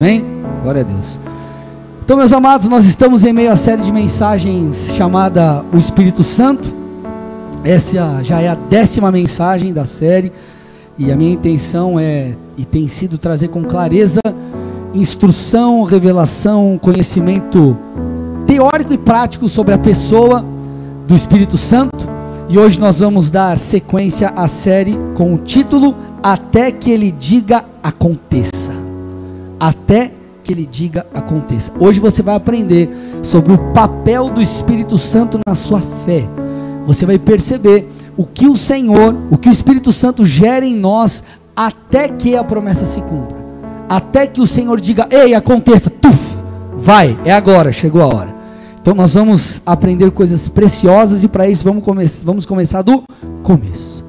Amém? Glória a Deus. Então, meus amados, nós estamos em meio à série de mensagens chamada O Espírito Santo. Essa já é a décima mensagem da série. E a minha intenção é, e tem sido, trazer com clareza instrução, revelação, conhecimento teórico e prático sobre a pessoa do Espírito Santo. E hoje nós vamos dar sequência à série com o título Até que ele diga aconteça até que ele diga aconteça. Hoje você vai aprender sobre o papel do Espírito Santo na sua fé. Você vai perceber o que o Senhor, o que o Espírito Santo gera em nós até que a promessa se cumpra. Até que o Senhor diga: "Ei, aconteça, tuf, vai, é agora, chegou a hora". Então nós vamos aprender coisas preciosas e para isso vamos, come vamos começar do começo.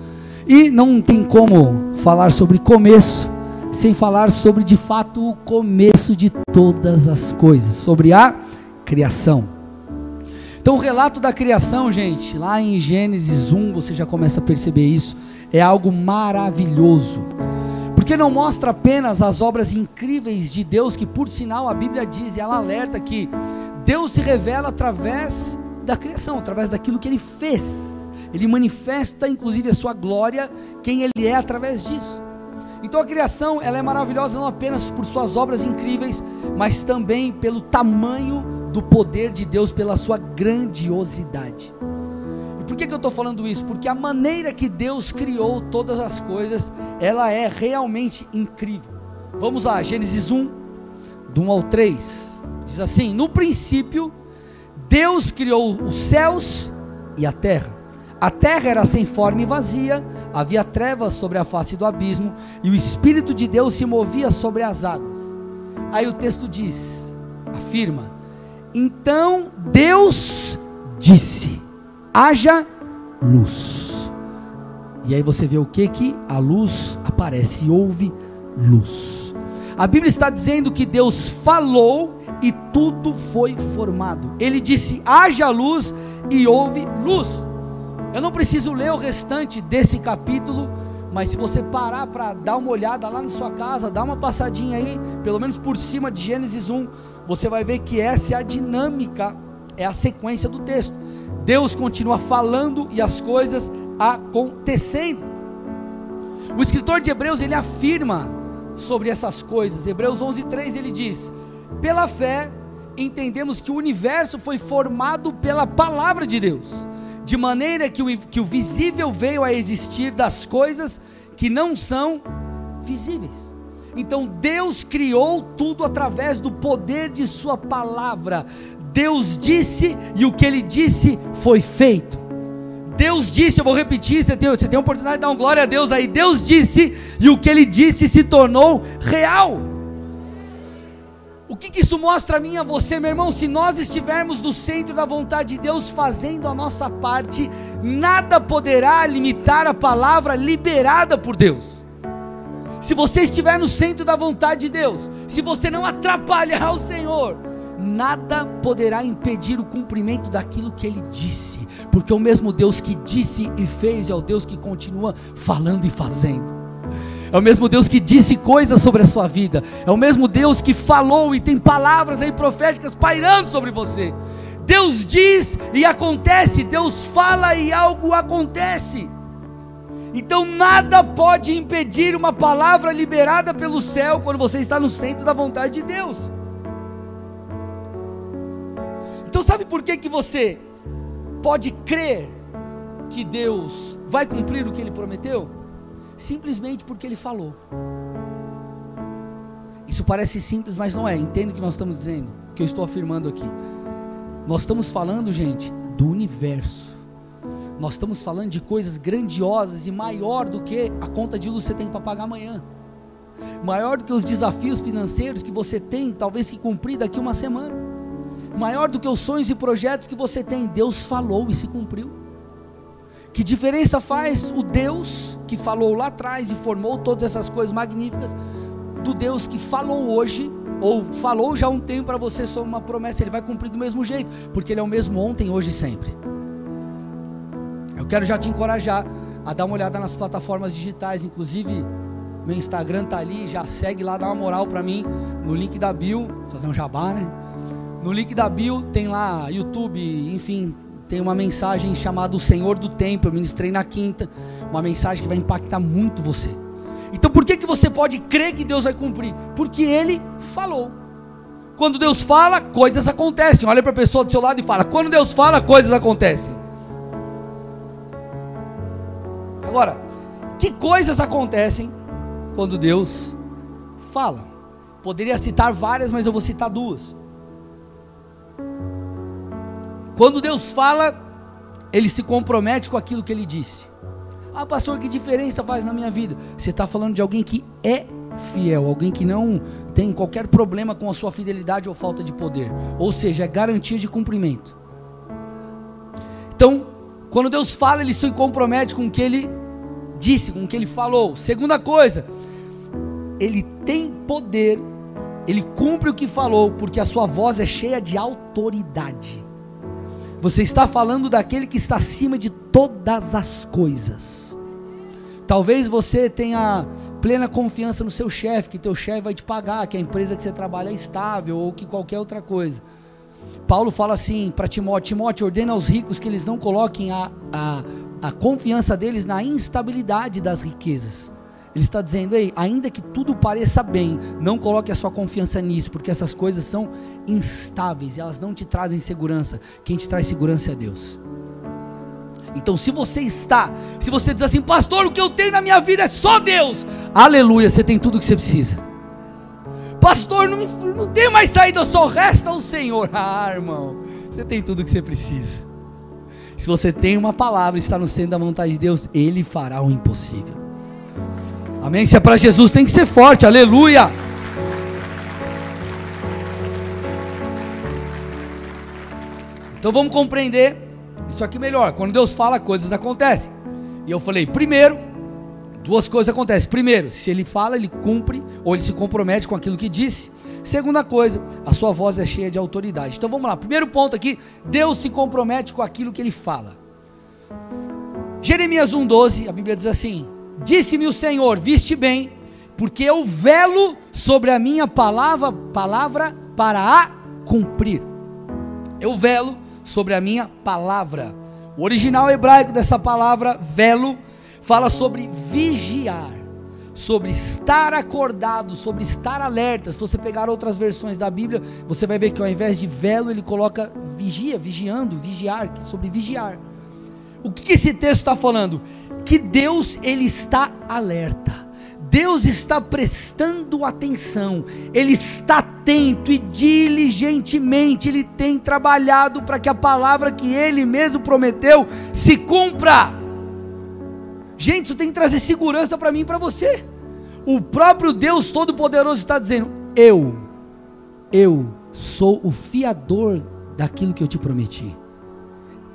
E não tem como falar sobre começo sem falar sobre de fato o começo de todas as coisas, sobre a criação. Então, o relato da criação, gente, lá em Gênesis 1, você já começa a perceber isso, é algo maravilhoso. Porque não mostra apenas as obras incríveis de Deus, que por sinal a Bíblia diz e ela alerta que Deus se revela através da criação, através daquilo que ele fez. Ele manifesta inclusive a sua glória, quem ele é através disso. Então a criação ela é maravilhosa não apenas por suas obras incríveis, mas também pelo tamanho do poder de Deus, pela sua grandiosidade. E por que, que eu estou falando isso? Porque a maneira que Deus criou todas as coisas, ela é realmente incrível. Vamos lá, Gênesis 1, do 1 ao 3, diz assim: No princípio, Deus criou os céus e a terra. A terra era sem forma e vazia, havia trevas sobre a face do abismo, e o Espírito de Deus se movia sobre as águas. Aí o texto diz, afirma: Então Deus disse: haja luz. E aí você vê o que que a luz aparece, houve luz. A Bíblia está dizendo que Deus falou e tudo foi formado. Ele disse: haja luz e houve luz. Eu não preciso ler o restante desse capítulo, mas se você parar para dar uma olhada lá na sua casa, dar uma passadinha aí, pelo menos por cima de Gênesis 1, você vai ver que essa é a dinâmica, é a sequência do texto. Deus continua falando e as coisas acontecendo. O escritor de Hebreus ele afirma sobre essas coisas. Hebreus 11:3 ele diz: "Pela fé entendemos que o universo foi formado pela palavra de Deus." De maneira que o, que o visível veio a existir das coisas que não são visíveis. Então Deus criou tudo através do poder de Sua palavra. Deus disse e o que Ele disse foi feito. Deus disse, eu vou repetir, você tem, você tem a oportunidade de dar uma glória a Deus aí. Deus disse e o que Ele disse se tornou real. Que, que, isso mostra a mim e a você, meu irmão? Se nós estivermos no centro da vontade de Deus, fazendo a nossa parte, nada poderá limitar a palavra liberada por Deus. Se você estiver no centro da vontade de Deus, se você não atrapalhar o Senhor, nada poderá impedir o cumprimento daquilo que Ele disse, porque o mesmo Deus que disse e fez é o Deus que continua falando e fazendo. É o mesmo Deus que disse coisas sobre a sua vida. É o mesmo Deus que falou e tem palavras aí proféticas pairando sobre você. Deus diz e acontece, Deus fala e algo acontece. Então nada pode impedir uma palavra liberada pelo céu quando você está no centro da vontade de Deus. Então sabe por que que você pode crer que Deus vai cumprir o que ele prometeu? Simplesmente porque ele falou. Isso parece simples, mas não é. Entenda o que nós estamos dizendo, o que eu estou afirmando aqui. Nós estamos falando, gente, do universo. Nós estamos falando de coisas grandiosas e maior do que a conta de luz que você tem para pagar amanhã. Maior do que os desafios financeiros que você tem, talvez que cumprir daqui uma semana. Maior do que os sonhos e projetos que você tem. Deus falou e se cumpriu. Que diferença faz o Deus que falou lá atrás e formou todas essas coisas magníficas do Deus que falou hoje ou falou já há um tempo para você sobre uma promessa, ele vai cumprir do mesmo jeito, porque ele é o mesmo ontem, hoje e sempre. Eu quero já te encorajar a dar uma olhada nas plataformas digitais, inclusive Meu Instagram tá ali, já segue lá, dá uma moral para mim no link da bio, fazer um jabá, né? No link da bio tem lá YouTube, enfim, tem uma mensagem chamada O Senhor do Tempo, eu ministrei na quinta, uma mensagem que vai impactar muito você. Então por que, que você pode crer que Deus vai cumprir? Porque Ele falou. Quando Deus fala, coisas acontecem. Olha para a pessoa do seu lado e fala: quando Deus fala, coisas acontecem. Agora, que coisas acontecem quando Deus fala. Poderia citar várias, mas eu vou citar duas. Quando Deus fala, ele se compromete com aquilo que ele disse. Ah, pastor, que diferença faz na minha vida? Você está falando de alguém que é fiel, alguém que não tem qualquer problema com a sua fidelidade ou falta de poder. Ou seja, é garantia de cumprimento. Então, quando Deus fala, ele se compromete com o que ele disse, com o que ele falou. Segunda coisa, ele tem poder, ele cumpre o que falou, porque a sua voz é cheia de autoridade. Você está falando daquele que está acima de todas as coisas. Talvez você tenha plena confiança no seu chefe, que teu chefe vai te pagar, que a empresa que você trabalha é estável ou que qualquer outra coisa. Paulo fala assim para Timóteo: Timóteo, ordena aos ricos que eles não coloquem a, a, a confiança deles na instabilidade das riquezas. Ele está dizendo, ei, ainda que tudo pareça bem, não coloque a sua confiança nisso, porque essas coisas são instáveis elas não te trazem segurança. Quem te traz segurança é Deus. Então, se você está, se você diz assim, pastor, o que eu tenho na minha vida é só Deus, aleluia, você tem tudo o que você precisa. Pastor, não, não tenho mais saída, só resta o Senhor. Ah, irmão, você tem tudo o que você precisa. Se você tem uma palavra e está no centro da vontade de Deus, Ele fará o impossível. Amém? Se é para Jesus, tem que ser forte, aleluia. Então vamos compreender isso aqui melhor. Quando Deus fala, coisas acontecem. E eu falei, primeiro, duas coisas acontecem. Primeiro, se ele fala, ele cumpre, ou ele se compromete com aquilo que disse. Segunda coisa, a sua voz é cheia de autoridade. Então vamos lá. Primeiro ponto aqui, Deus se compromete com aquilo que ele fala. Jeremias 1:12, a Bíblia diz assim: Disse-me o Senhor: Viste bem, porque eu velo sobre a minha palavra, palavra para a cumprir. Eu velo sobre a minha palavra. O original hebraico dessa palavra velo fala sobre vigiar sobre estar acordado, sobre estar alerta. Se você pegar outras versões da Bíblia, você vai ver que ao invés de velo, ele coloca vigia, vigiando, vigiar, sobre vigiar. O que esse texto está falando? Que Deus ele está alerta. Deus está prestando atenção, Ele está atento e diligentemente Ele tem trabalhado para que a palavra que Ele mesmo prometeu se cumpra. Gente, isso tem que trazer segurança para mim e para você. O próprio Deus Todo-Poderoso está dizendo: Eu, eu sou o fiador daquilo que eu te prometi.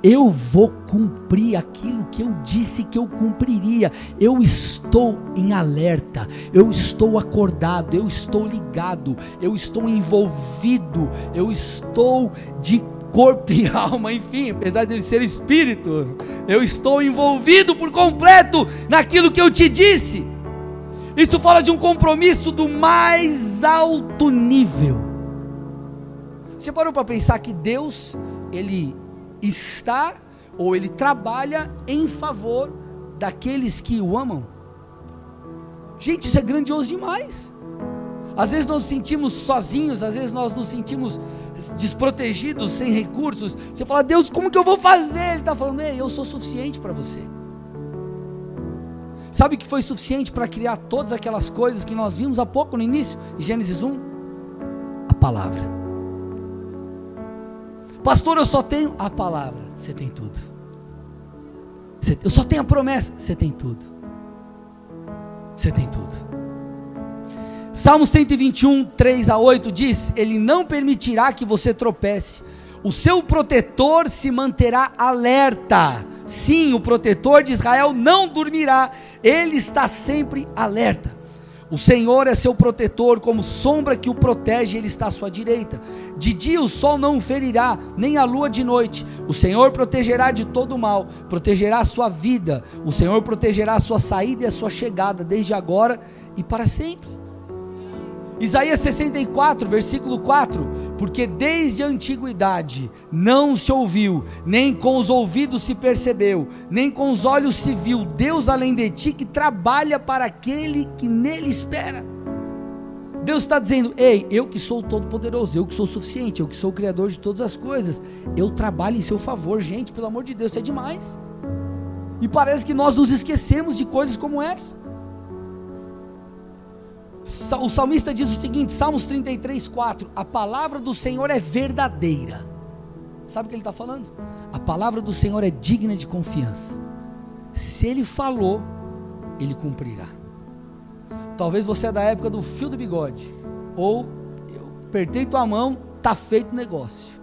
Eu vou cumprir aquilo que eu disse que eu cumpriria. Eu estou em alerta, eu estou acordado, eu estou ligado, eu estou envolvido, eu estou de corpo e alma, enfim, apesar de ele ser espírito, eu estou envolvido por completo naquilo que eu te disse. Isso fala de um compromisso do mais alto nível. Você parou para pensar que Deus, ele está ou ele trabalha em favor daqueles que o amam? Gente, isso é grandioso demais. Às vezes nós nos sentimos sozinhos, às vezes nós nos sentimos desprotegidos, sem recursos. Você fala, Deus, como que eu vou fazer? Ele está falando, ei, eu sou suficiente para você. Sabe que foi suficiente para criar todas aquelas coisas que nós vimos há pouco no início, Gênesis 1? A palavra. Pastor, eu só tenho a palavra. Você tem tudo. Eu só tenho a promessa. Você tem tudo. Você tem tudo. Salmo 121, 3 a 8 diz: Ele não permitirá que você tropece, o seu protetor se manterá alerta. Sim, o protetor de Israel não dormirá, ele está sempre alerta. O Senhor é seu protetor, como sombra que o protege, ele está à sua direita. De dia o sol não o ferirá, nem a lua de noite. O Senhor protegerá de todo mal, protegerá a sua vida. O Senhor protegerá a sua saída e a sua chegada, desde agora e para sempre. Isaías 64, versículo 4: Porque desde a antiguidade não se ouviu, nem com os ouvidos se percebeu, nem com os olhos se viu, Deus além de ti que trabalha para aquele que nele espera. Deus está dizendo: Ei, eu que sou Todo-Poderoso, eu que sou suficiente, eu que sou o Criador de todas as coisas, eu trabalho em seu favor, gente, pelo amor de Deus, isso é demais. E parece que nós nos esquecemos de coisas como essa. O salmista diz o seguinte, Salmos 33, 4: A palavra do Senhor é verdadeira. Sabe o que ele está falando? A palavra do Senhor é digna de confiança. Se ele falou, ele cumprirá. Talvez você é da época do fio do bigode, ou eu apertei tua mão, tá feito o negócio.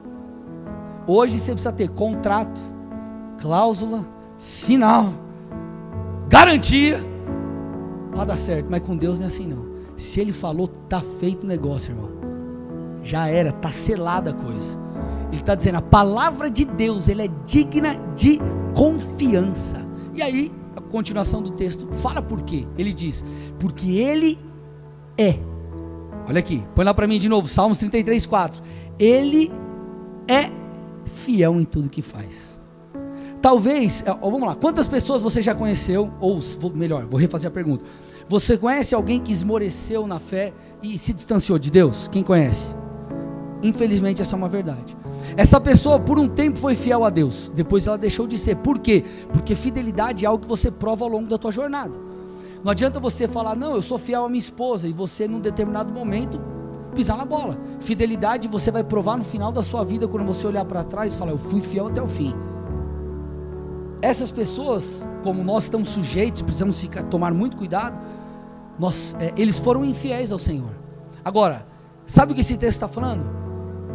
Hoje você precisa ter contrato, cláusula, sinal, garantia para dar certo, mas com Deus não é assim não. Se ele falou, tá feito o negócio, irmão. Já era, tá selada a coisa. Ele está dizendo, a palavra de Deus, ele é digna de confiança. E aí, a continuação do texto fala por quê? Ele diz: porque ele é. Olha aqui, põe lá para mim de novo, Salmos 33, 4. Ele é fiel em tudo que faz. Talvez, vamos lá, quantas pessoas você já conheceu, ou melhor, vou refazer a pergunta. Você conhece alguém que esmoreceu na fé e se distanciou de Deus? Quem conhece? Infelizmente, essa é uma verdade. Essa pessoa, por um tempo, foi fiel a Deus, depois ela deixou de ser. Por quê? Porque fidelidade é algo que você prova ao longo da tua jornada. Não adianta você falar, não, eu sou fiel à minha esposa, e você, num determinado momento, pisar na bola. Fidelidade você vai provar no final da sua vida, quando você olhar para trás e falar, eu fui fiel até o fim. Essas pessoas, como nós estamos sujeitos, precisamos ficar, tomar muito cuidado nós, é, eles foram infiéis ao Senhor. Agora, sabe o que esse texto está falando?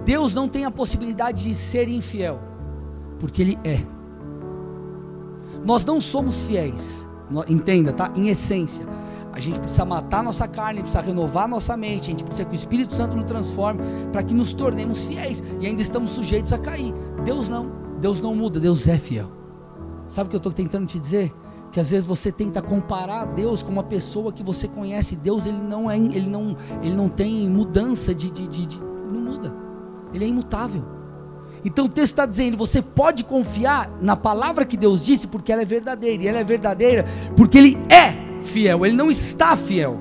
Deus não tem a possibilidade de ser infiel, porque Ele é. Nós não somos fiéis, entenda, tá? Em essência, a gente precisa matar nossa carne, precisa renovar nossa mente, a gente precisa que o Espírito Santo nos transforme para que nos tornemos fiéis e ainda estamos sujeitos a cair. Deus não, Deus não muda, Deus é fiel. Sabe o que eu estou tentando te dizer? que às vezes você tenta comparar Deus com uma pessoa que você conhece. Deus ele não é, ele não, ele não tem mudança de, de, de, de não muda. Ele é imutável. Então o texto está dizendo: você pode confiar na palavra que Deus disse, porque ela é verdadeira. E ela é verdadeira porque Ele é fiel. Ele não está fiel.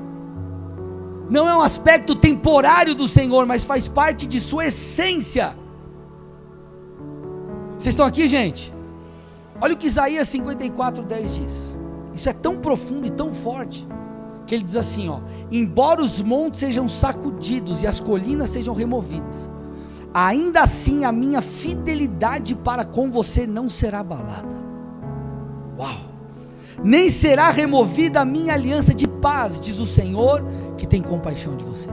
Não é um aspecto temporário do Senhor, mas faz parte de sua essência. Vocês estão aqui, gente? Olha o que Isaías 54, 10 diz. Isso é tão profundo e tão forte. Que ele diz assim: ó, embora os montes sejam sacudidos e as colinas sejam removidas, ainda assim a minha fidelidade para com você não será abalada. Uau! Nem será removida a minha aliança de paz, diz o Senhor, que tem compaixão de você.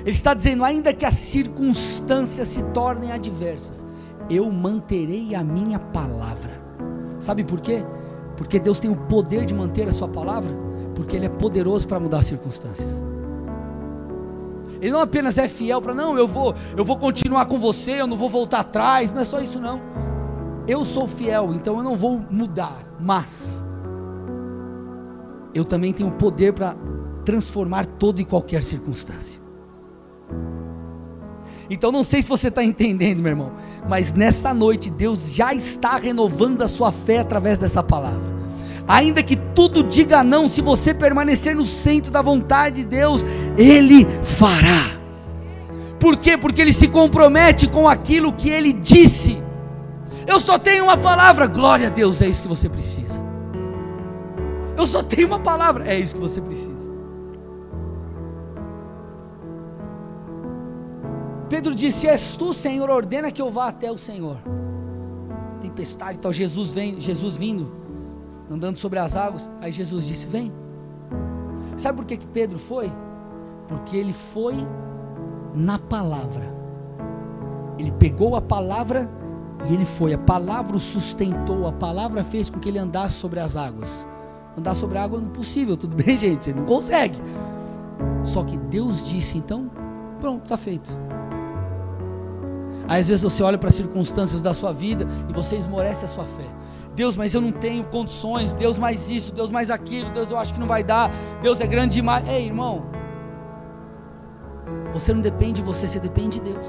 Ele está dizendo: ainda que as circunstâncias se tornem adversas, eu manterei a minha palavra. Sabe por quê? Porque Deus tem o poder de manter a sua palavra, porque Ele é poderoso para mudar as circunstâncias. Ele não apenas é fiel para não, eu vou, eu vou continuar com você, eu não vou voltar atrás, não é só isso não. Eu sou fiel, então eu não vou mudar, mas eu também tenho o poder para transformar toda e qualquer circunstância. Então não sei se você está entendendo, meu irmão, mas nessa noite Deus já está renovando a sua fé através dessa palavra. Ainda que tudo diga não, se você permanecer no centro da vontade de Deus, Ele fará. Por quê? Porque Ele se compromete com aquilo que Ele disse. Eu só tenho uma palavra, glória a Deus, é isso que você precisa. Eu só tenho uma palavra, é isso que você precisa. Pedro disse: És tu, Senhor, ordena que eu vá até o Senhor. Tempestade, então Jesus vem, Jesus vindo, andando sobre as águas. Aí Jesus disse: Vem. Sabe por que, que Pedro foi? Porque ele foi na palavra. Ele pegou a palavra e ele foi. A palavra o sustentou, a palavra fez com que ele andasse sobre as águas. Andar sobre a água é impossível, tudo bem, gente? Você não consegue. Só que Deus disse, então, pronto, está feito. Às vezes você olha para as circunstâncias da sua vida e você esmorece a sua fé. Deus, mas eu não tenho condições. Deus, mais isso. Deus, mais aquilo. Deus, eu acho que não vai dar. Deus é grande demais. Ei, irmão. Você não depende de você, você depende de Deus.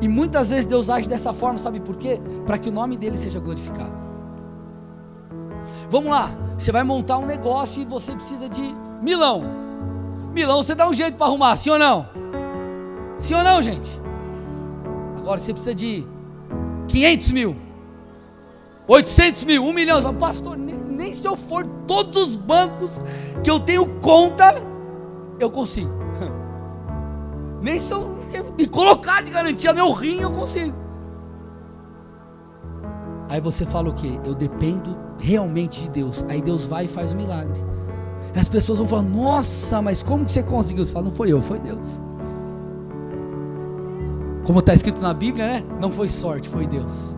E muitas vezes Deus age dessa forma, sabe por quê? Para que o nome dele seja glorificado. Vamos lá, você vai montar um negócio e você precisa de milão. Milão você dá um jeito para arrumar, sim ou não? Sim ou não, gente? Agora você precisa de 500 mil, 800 mil, 1 milhão. Você pastor, nem, nem se eu for todos os bancos que eu tenho conta, eu consigo. Nem se eu me colocar de garantia meu rim, eu consigo. Aí você fala o que? Eu dependo realmente de Deus. Aí Deus vai e faz o milagre. As pessoas vão falar: Nossa, mas como que você conseguiu? Você fala: Não foi eu, foi Deus. Como está escrito na Bíblia, né? Não foi sorte, foi Deus.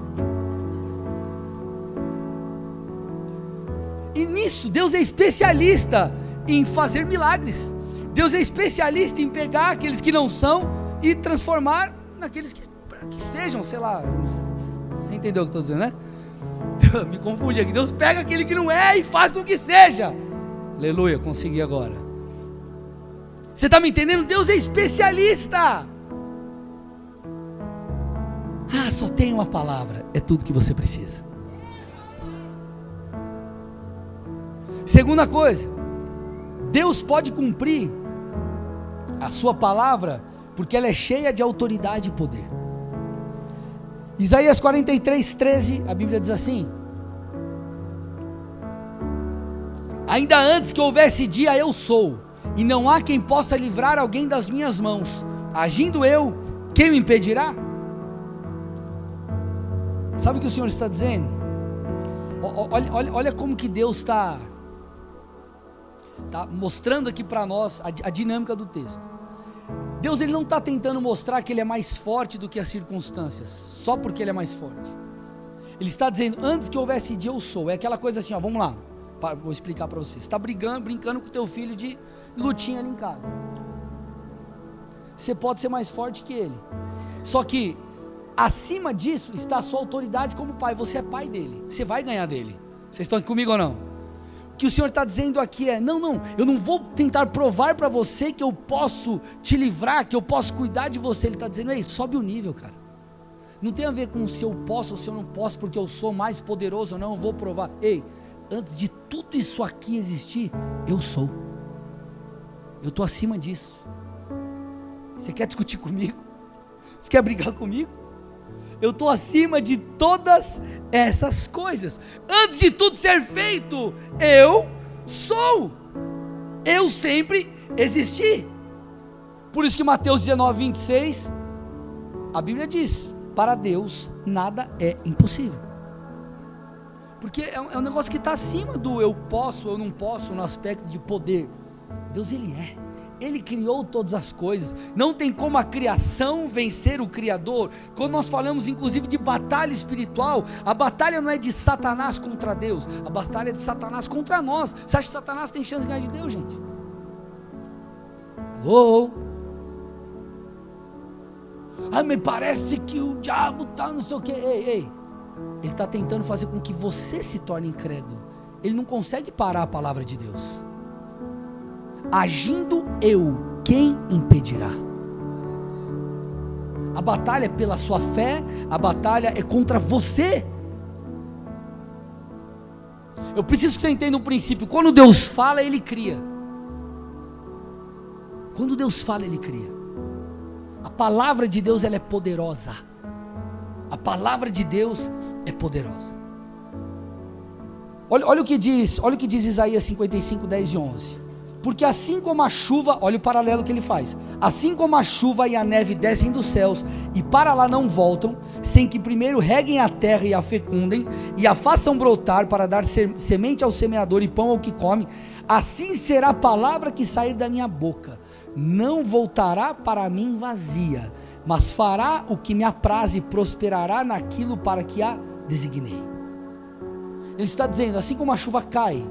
E nisso, Deus é especialista em fazer milagres. Deus é especialista em pegar aqueles que não são e transformar naqueles que, que sejam, sei lá. Você entendeu o que eu estou dizendo, né? Me confunde aqui. Deus pega aquele que não é e faz com que seja. Aleluia, consegui agora. Você está me entendendo? Deus é especialista. Ah, só tem uma palavra. É tudo que você precisa. Segunda coisa, Deus pode cumprir a sua palavra, porque ela é cheia de autoridade e poder. Isaías 43, 13, a Bíblia diz assim: Ainda antes que houvesse dia, eu sou, e não há quem possa livrar alguém das minhas mãos. Agindo eu, quem o impedirá? Sabe o que o Senhor está dizendo? Olha, olha, olha como que Deus está, está mostrando aqui para nós a, a dinâmica do texto. Deus ele não está tentando mostrar que ele é mais forte do que as circunstâncias, só porque ele é mais forte. Ele está dizendo, antes que houvesse dia eu sou. É aquela coisa assim, ó, vamos lá. Vou explicar para você. Está brigando, brincando com teu filho de lutinha ali em casa. Você pode ser mais forte que ele. Só que acima disso está a sua autoridade como pai. Você é pai dele. Você vai ganhar dele. Vocês estão aqui comigo ou não? que o Senhor está dizendo aqui é: não, não, eu não vou tentar provar para você que eu posso te livrar, que eu posso cuidar de você. Ele está dizendo: ei, sobe o nível, cara. Não tem a ver com se eu posso ou se eu não posso, porque eu sou mais poderoso ou não, eu vou provar. Ei, antes de tudo isso aqui existir, eu sou. Eu estou acima disso. Você quer discutir comigo? Você quer brigar comigo? Eu estou acima de todas essas coisas. Antes de tudo ser feito, eu sou. Eu sempre existi. Por isso que Mateus 19, 26, a Bíblia diz: para Deus nada é impossível. Porque é um, é um negócio que está acima do eu posso, eu não posso, no aspecto de poder. Deus, Ele é. Ele criou todas as coisas. Não tem como a criação vencer o Criador. Quando nós falamos, inclusive, de batalha espiritual, a batalha não é de Satanás contra Deus, a batalha é de Satanás contra nós. Você acha que Satanás tem chance de ganhar de Deus, gente? Alô? Ah, me parece que o diabo está não sei o que. Ei, ei. Ele está tentando fazer com que você se torne incrédulo. Ele não consegue parar a palavra de Deus agindo eu, quem impedirá? A batalha é pela sua fé, a batalha é contra você. Eu preciso que você entenda um princípio: quando Deus fala, Ele cria. Quando Deus fala, Ele cria. A palavra de Deus ela é poderosa. A palavra de Deus é poderosa. Olha, olha o que diz, olha o que diz Isaías 55, 10 e 11. Porque assim como a chuva, olha o paralelo que ele faz. Assim como a chuva e a neve descem dos céus e para lá não voltam, sem que primeiro reguem a terra e a fecundem e a façam brotar para dar semente ao semeador e pão ao que come, assim será a palavra que sair da minha boca. Não voltará para mim vazia, mas fará o que me apraz e prosperará naquilo para que a designei. Ele está dizendo, assim como a chuva cai,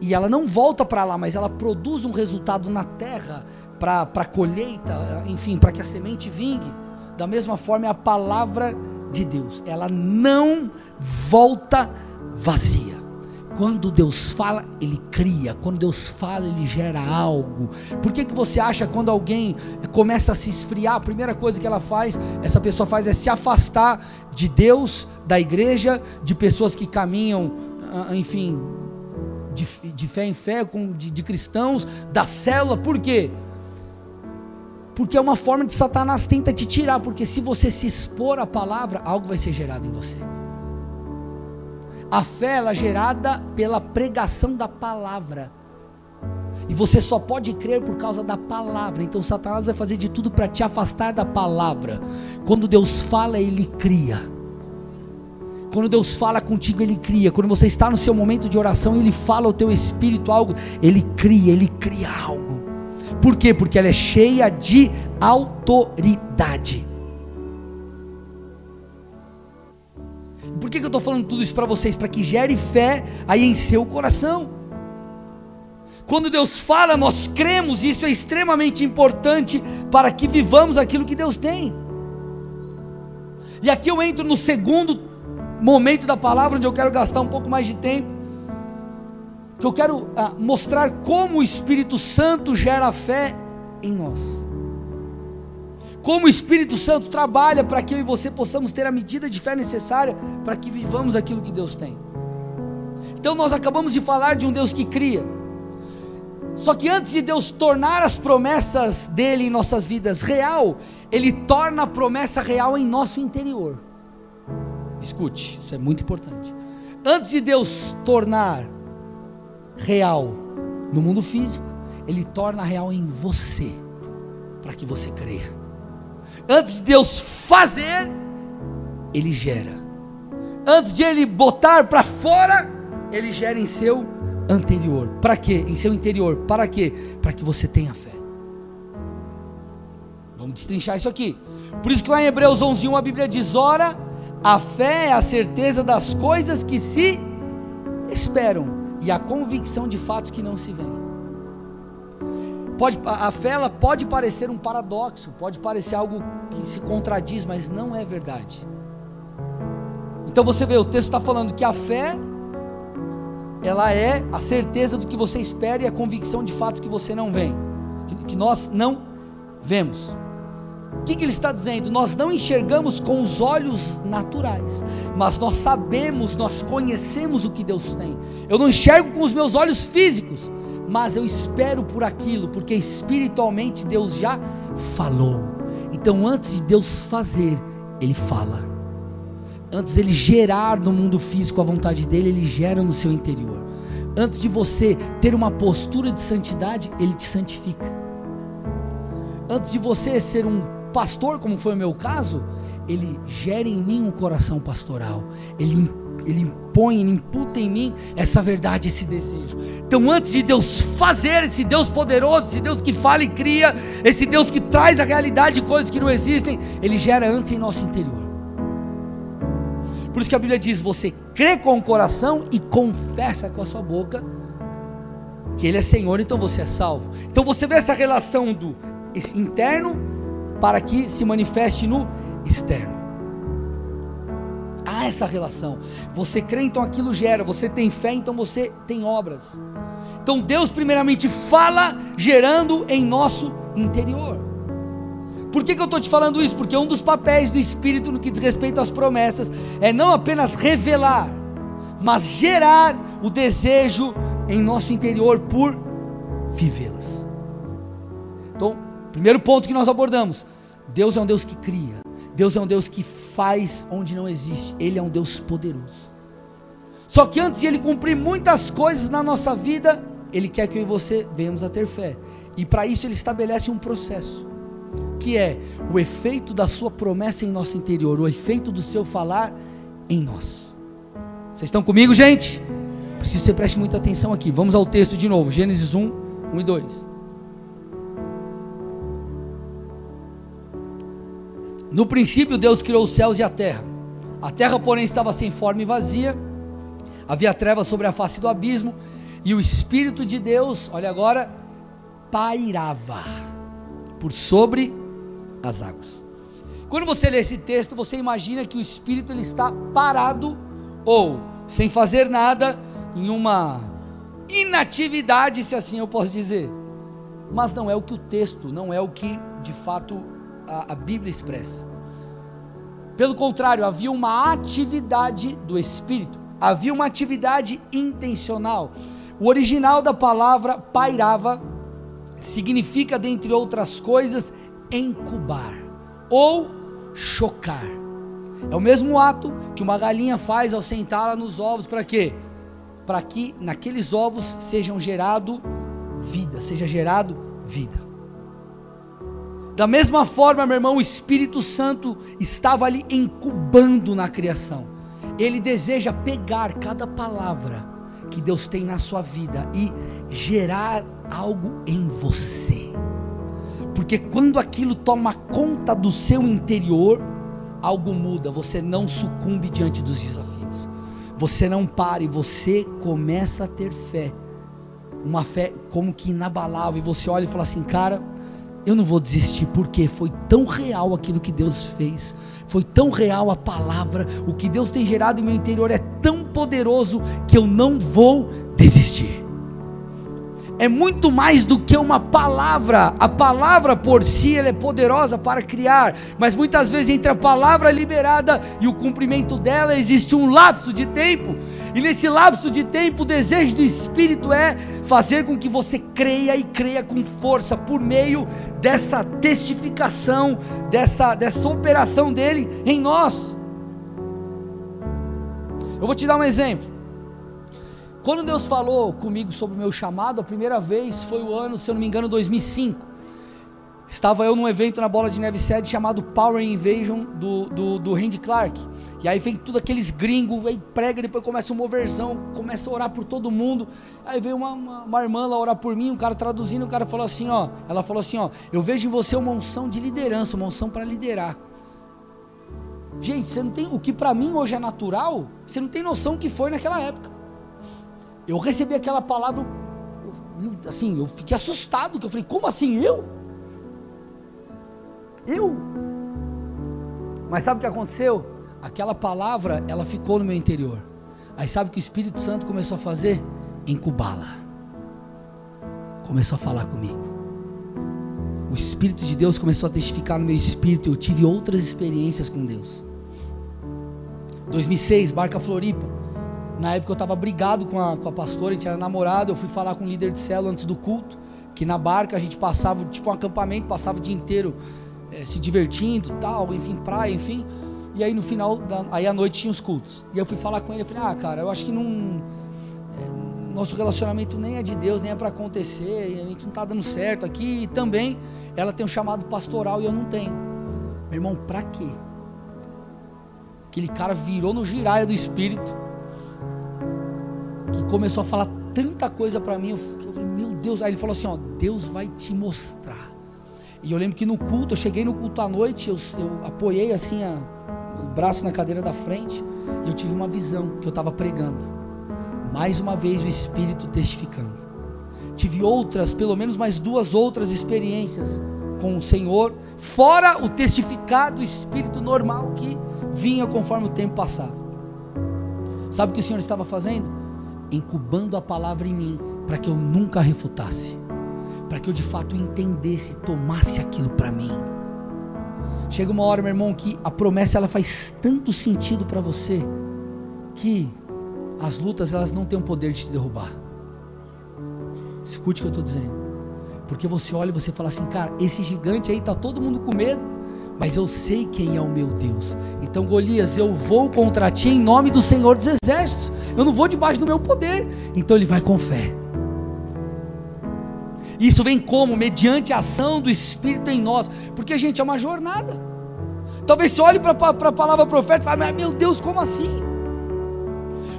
e ela não volta para lá, mas ela produz um resultado na terra para a colheita, enfim, para que a semente vingue. Da mesma forma é a palavra de Deus, ela não volta vazia. Quando Deus fala, Ele cria. Quando Deus fala, Ele gera algo. Por que, que você acha quando alguém começa a se esfriar, a primeira coisa que ela faz, essa pessoa faz é se afastar de Deus, da igreja, de pessoas que caminham, ah, enfim, de, de fé em fé, de, de cristãos, da célula. Por quê? Porque é uma forma de Satanás tenta te tirar, porque se você se expor à palavra, algo vai ser gerado em você. A fé ela é gerada pela pregação da palavra. E você só pode crer por causa da palavra. Então Satanás vai fazer de tudo para te afastar da palavra. Quando Deus fala, ele cria. Quando Deus fala contigo, Ele cria. Quando você está no seu momento de oração, Ele fala ao teu espírito algo, Ele cria, Ele cria algo. Por quê? Porque ela é cheia de autoridade. Por que, que eu estou falando tudo isso para vocês? Para que gere fé aí em seu coração. Quando Deus fala, nós cremos, e isso é extremamente importante para que vivamos aquilo que Deus tem. E aqui eu entro no segundo momento da palavra, onde eu quero gastar um pouco mais de tempo, que eu quero ah, mostrar como o Espírito Santo gera fé em nós como o Espírito Santo trabalha para que eu e você possamos ter a medida de fé necessária para que vivamos aquilo que Deus tem. Então nós acabamos de falar de um Deus que cria. Só que antes de Deus tornar as promessas dele em nossas vidas real, ele torna a promessa real em nosso interior. Escute, isso é muito importante. Antes de Deus tornar real no mundo físico, ele torna real em você, para que você creia. Antes de Deus fazer, Ele gera. Antes de Ele botar para fora, Ele gera em seu anterior. Para quê? Em seu interior. Para quê? Para que você tenha fé. Vamos destrinchar isso aqui. Por isso que lá em Hebreus 11:1 a Bíblia diz: "Ora, a fé é a certeza das coisas que se esperam e a convicção de fatos que não se veem." Pode, a fé ela pode parecer um paradoxo, pode parecer algo que se contradiz, mas não é verdade. Então você vê, o texto está falando que a fé ela é a certeza do que você espera e a convicção de fatos que você não vê, que, que nós não vemos. Que, que ele está dizendo? Nós não enxergamos com os olhos naturais, mas nós sabemos, nós conhecemos o que Deus tem. Eu não enxergo com os meus olhos físicos, mas eu espero por aquilo, porque espiritualmente Deus já falou. Então, antes de Deus fazer, Ele fala. Antes de Ele gerar no mundo físico a vontade dele, Ele gera no seu interior. Antes de você ter uma postura de santidade, Ele te santifica. Antes de você ser um pastor, como foi o meu caso, Ele gera em mim um coração pastoral. Ele ele impõe, Ele imputa em mim essa verdade, esse desejo. Então, antes de Deus fazer, esse Deus poderoso, esse Deus que fala e cria, esse Deus que traz a realidade de coisas que não existem, Ele gera antes em nosso interior. Por isso que a Bíblia diz: você crê com o coração e confessa com a sua boca que Ele é Senhor, então você é salvo. Então você vê essa relação do interno para que se manifeste no externo há essa relação. Você crê, então aquilo gera. Você tem fé, então você tem obras. Então Deus, primeiramente, fala gerando em nosso interior. Por que, que eu estou te falando isso? Porque um dos papéis do Espírito no que diz respeito às promessas é não apenas revelar, mas gerar o desejo em nosso interior por vivê-las. Primeiro ponto que nós abordamos: Deus é um Deus que cria. Deus é um Deus que faz onde não existe. Ele é um Deus poderoso. Só que antes de Ele cumprir muitas coisas na nossa vida, Ele quer que eu e você venhamos a ter fé. E para isso Ele estabelece um processo, que é o efeito da Sua promessa em nosso interior, o efeito do seu falar em nós. Vocês estão comigo, gente? Preciso que você preste muita atenção aqui. Vamos ao texto de novo, Gênesis 1, 1 e 2. No princípio, Deus criou os céus e a terra. A terra, porém, estava sem forma e vazia. Havia trevas sobre a face do abismo, E o Espírito de Deus, olha agora, pairava por sobre as águas. Quando você lê esse texto, você imagina que o Espírito ele está parado ou sem fazer nada, em uma inatividade, se assim eu posso dizer. Mas não é o que o texto, não é o que de fato a, a Bíblia expressa. Pelo contrário, havia uma atividade do Espírito, havia uma atividade intencional. O original da palavra pairava significa, dentre outras coisas, incubar ou chocar. É o mesmo ato que uma galinha faz ao sentá-la nos ovos, para quê? Para que naqueles ovos sejam gerado vida, seja gerado vida. Da mesma forma, meu irmão, o Espírito Santo estava ali incubando na criação. Ele deseja pegar cada palavra que Deus tem na sua vida e gerar algo em você. Porque quando aquilo toma conta do seu interior, algo muda, você não sucumbe diante dos desafios. Você não para e você começa a ter fé. Uma fé como que inabalável. E você olha e fala assim, cara, eu não vou desistir, porque foi tão real aquilo que Deus fez, foi tão real a palavra, o que Deus tem gerado em meu interior é tão poderoso que eu não vou desistir é muito mais do que uma palavra. A palavra por si ela é poderosa para criar, mas muitas vezes entre a palavra liberada e o cumprimento dela existe um lapso de tempo. E nesse lapso de tempo, o desejo do Espírito é fazer com que você creia e creia com força por meio dessa testificação, dessa, dessa operação dele em nós. Eu vou te dar um exemplo. Quando Deus falou comigo sobre o meu chamado, a primeira vez foi o ano, se eu não me engano, 2005. Estava eu num evento na Bola de Neve 7 chamado Power Invasion do, do, do Randy Clark. E aí vem tudo aqueles gringos, aí prega, depois começa uma versão, começa a orar por todo mundo. Aí veio uma, uma, uma, irmã lá orar por mim, um cara traduzindo, o cara falou assim, ó. Ela falou assim, ó, eu vejo em você uma unção de liderança, uma unção para liderar. Gente, você não tem. O que para mim hoje é natural, você não tem noção que foi naquela época eu recebi aquela palavra, eu, assim, eu fiquei assustado, que eu falei, como assim eu? Eu? Mas sabe o que aconteceu? Aquela palavra, ela ficou no meu interior. Aí sabe o que o Espírito Santo começou a fazer? Incubá-la. Começou a falar comigo. O Espírito de Deus começou a testificar no meu espírito. Eu tive outras experiências com Deus. 2006, Barca Floripa. Na época eu estava brigado com a, com a pastora, a gente era namorado. Eu fui falar com o líder de célula antes do culto. Que na barca a gente passava, tipo um acampamento, passava o dia inteiro é, se divertindo, tal, enfim, praia, enfim. E aí no final, da, aí à noite tinha os cultos. E eu fui falar com ele, eu falei, ah, cara, eu acho que não. É, nosso relacionamento nem é de Deus, nem é para acontecer, a gente não está dando certo aqui. E também ela tem um chamado pastoral e eu não tenho. Meu irmão, pra quê? Aquele cara virou no giraia do espírito que começou a falar tanta coisa para mim, eu, eu falei, meu Deus, aí ele falou assim, ó, Deus vai te mostrar. E eu lembro que no culto, eu cheguei no culto à noite, eu, eu apoiei assim a, o braço na cadeira da frente, e eu tive uma visão que eu estava pregando. Mais uma vez o Espírito testificando. Tive outras, pelo menos mais duas outras experiências com o Senhor, fora o testificar do Espírito normal que vinha conforme o tempo passava. Sabe o que o Senhor estava fazendo? Incubando a palavra em mim, para que eu nunca refutasse, para que eu de fato entendesse, tomasse aquilo para mim. Chega uma hora, meu irmão, que a promessa ela faz tanto sentido para você que as lutas elas não têm o poder de te derrubar. Escute o que eu estou dizendo. Porque você olha e você fala assim, cara, esse gigante aí tá todo mundo com medo, mas eu sei quem é o meu Deus. Então, Golias, eu vou contra ti em nome do Senhor dos Exércitos. Eu não vou debaixo do meu poder. Então ele vai com fé. Isso vem como? Mediante a ação do Espírito em nós. Porque, gente, é uma jornada. Talvez você olhe para a palavra profética e fale, meu Deus, como assim?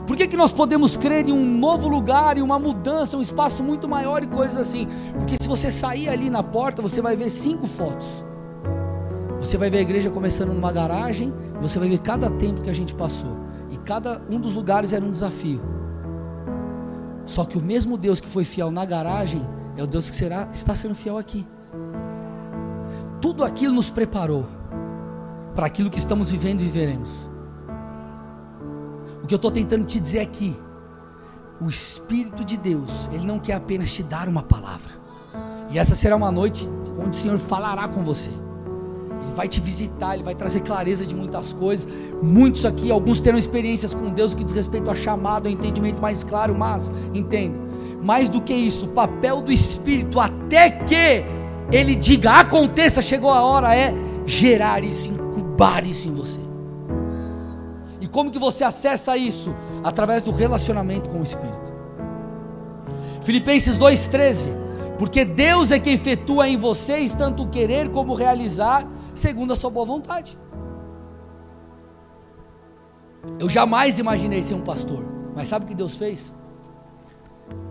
Por que, que nós podemos crer em um novo lugar, em uma mudança, um espaço muito maior e coisas assim? Porque se você sair ali na porta, você vai ver cinco fotos. Você vai ver a igreja começando numa garagem, você vai ver cada tempo que a gente passou cada um dos lugares era um desafio. Só que o mesmo Deus que foi fiel na garagem é o Deus que será, está sendo fiel aqui. Tudo aquilo nos preparou para aquilo que estamos vivendo e viveremos. O que eu estou tentando te dizer aqui, o Espírito de Deus, Ele não quer apenas te dar uma palavra. E essa será uma noite onde o Senhor falará com você. Vai te visitar, Ele vai trazer clareza de muitas coisas. Muitos aqui, alguns terão experiências com Deus que diz respeito a chamado, a entendimento mais claro, mas, entenda, mais do que isso, o papel do Espírito, até que Ele diga, aconteça, chegou a hora, é gerar isso, incubar isso em você. E como que você acessa isso? Através do relacionamento com o Espírito. Filipenses 2,13. Porque Deus é quem efetua em vocês tanto o querer como realizar, segundo a sua boa vontade. Eu jamais imaginei ser um pastor, mas sabe o que Deus fez?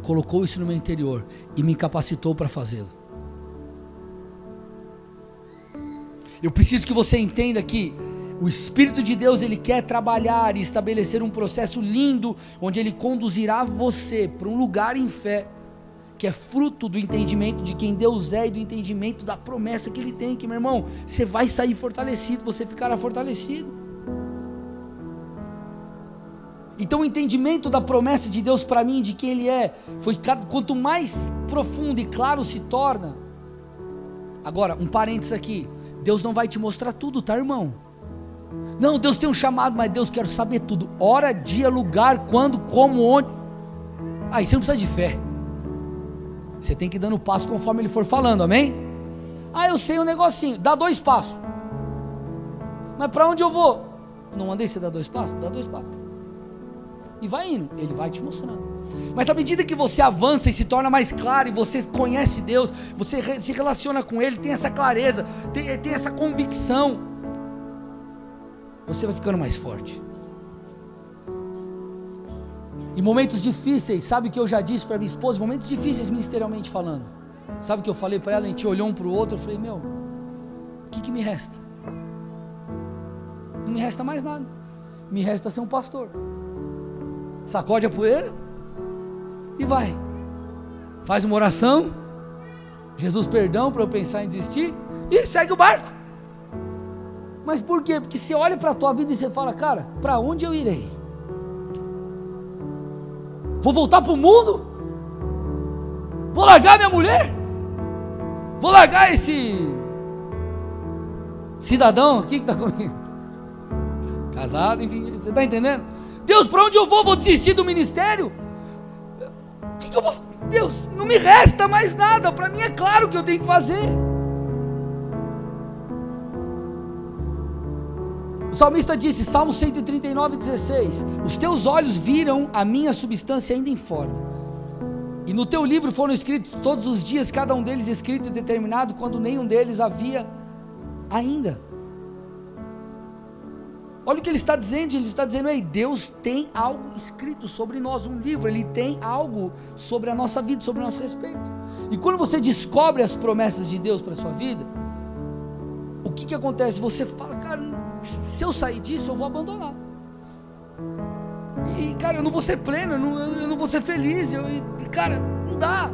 Colocou isso no meu interior e me capacitou para fazê-lo. Eu preciso que você entenda que o Espírito de Deus ele quer trabalhar e estabelecer um processo lindo onde ele conduzirá você para um lugar em fé que é fruto do entendimento de quem Deus é e do entendimento da promessa que Ele tem. Que meu irmão, você vai sair fortalecido, você ficará fortalecido. Então o entendimento da promessa de Deus para mim, de quem Ele é, foi quanto mais profundo e claro se torna. Agora, um parênteses aqui. Deus não vai te mostrar tudo, tá, irmão? Não, Deus tem um chamado, mas Deus quer saber tudo. Hora, dia, lugar, quando, como, onde. Aí você não precisa de fé. Você tem que ir dando passo conforme ele for falando, amém? Ah, eu sei um negocinho, dá dois passos. Mas para onde eu vou? Não mandei você dar dois passos? Dá dois passos. E vai indo, ele vai te mostrando. Mas à medida que você avança e se torna mais claro, e você conhece Deus, você se relaciona com Ele, tem essa clareza, tem, tem essa convicção, você vai ficando mais forte. Em momentos difíceis, sabe o que eu já disse para minha esposa? Momentos difíceis ministerialmente falando. Sabe o que eu falei para ela? A gente olhou um para o outro. Eu falei: Meu, o que, que me resta? Não me resta mais nada. Me resta ser um pastor. Sacode a poeira e vai. Faz uma oração. Jesus, perdão para eu pensar em desistir. E segue o barco. Mas por quê? Porque você olha para a tua vida e você fala, cara, para onde eu irei? Vou voltar para o mundo? Vou largar minha mulher? Vou largar esse cidadão aqui que está comigo? Casado, enfim, você está entendendo? Deus, para onde eu vou? Vou desistir do ministério? O que, que eu vou? Deus, não me resta mais nada. Para mim é claro que eu tenho que fazer. Salmista disse, Salmo 139, 16: Os teus olhos viram a minha substância ainda informe. E no teu livro foram escritos todos os dias, cada um deles escrito e determinado, quando nenhum deles havia ainda. Olha o que ele está dizendo, ele está dizendo, ei, Deus tem algo escrito sobre nós, um livro, ele tem algo sobre a nossa vida, sobre o nosso respeito. E quando você descobre as promessas de Deus para a sua vida, o que, que acontece? Você fala, cara, se eu sair disso, eu vou abandonar. E, cara, eu não vou ser pleno, eu não, eu não vou ser feliz. Eu, e, cara, não dá.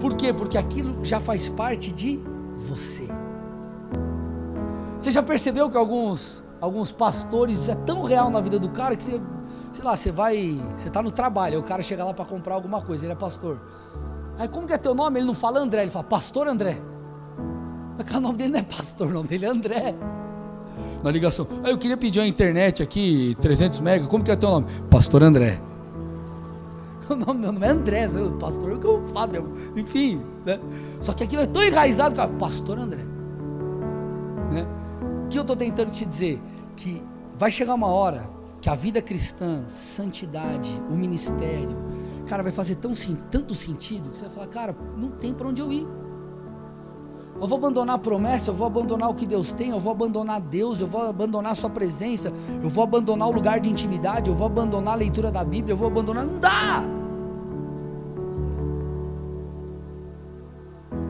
Por quê? Porque aquilo já faz parte de você. Você já percebeu que alguns, alguns pastores é tão real na vida do cara que você, sei lá, você vai, você está no trabalho, o cara chega lá para comprar alguma coisa, ele é pastor. Aí como que é teu nome? Ele não fala André, ele fala Pastor André. Mas o nome dele não é pastor, o nome dele é André. Na ligação, ah, eu queria pedir a internet aqui, 300 mega, como que é teu nome? Pastor André. O nome, meu nome é André, meu pastor, é o que eu faço mesmo. Enfim, né? Só que aquilo é tão enraizado, cara, Pastor André. Né? O que eu estou tentando te dizer? Que vai chegar uma hora que a vida cristã, santidade, o ministério, cara, vai fazer tão, tanto sentido que você vai falar, cara, não tem para onde eu ir. Eu vou abandonar a promessa, eu vou abandonar o que Deus tem, eu vou abandonar Deus, eu vou abandonar a Sua presença, eu vou abandonar o lugar de intimidade, eu vou abandonar a leitura da Bíblia, eu vou abandonar. Não dá!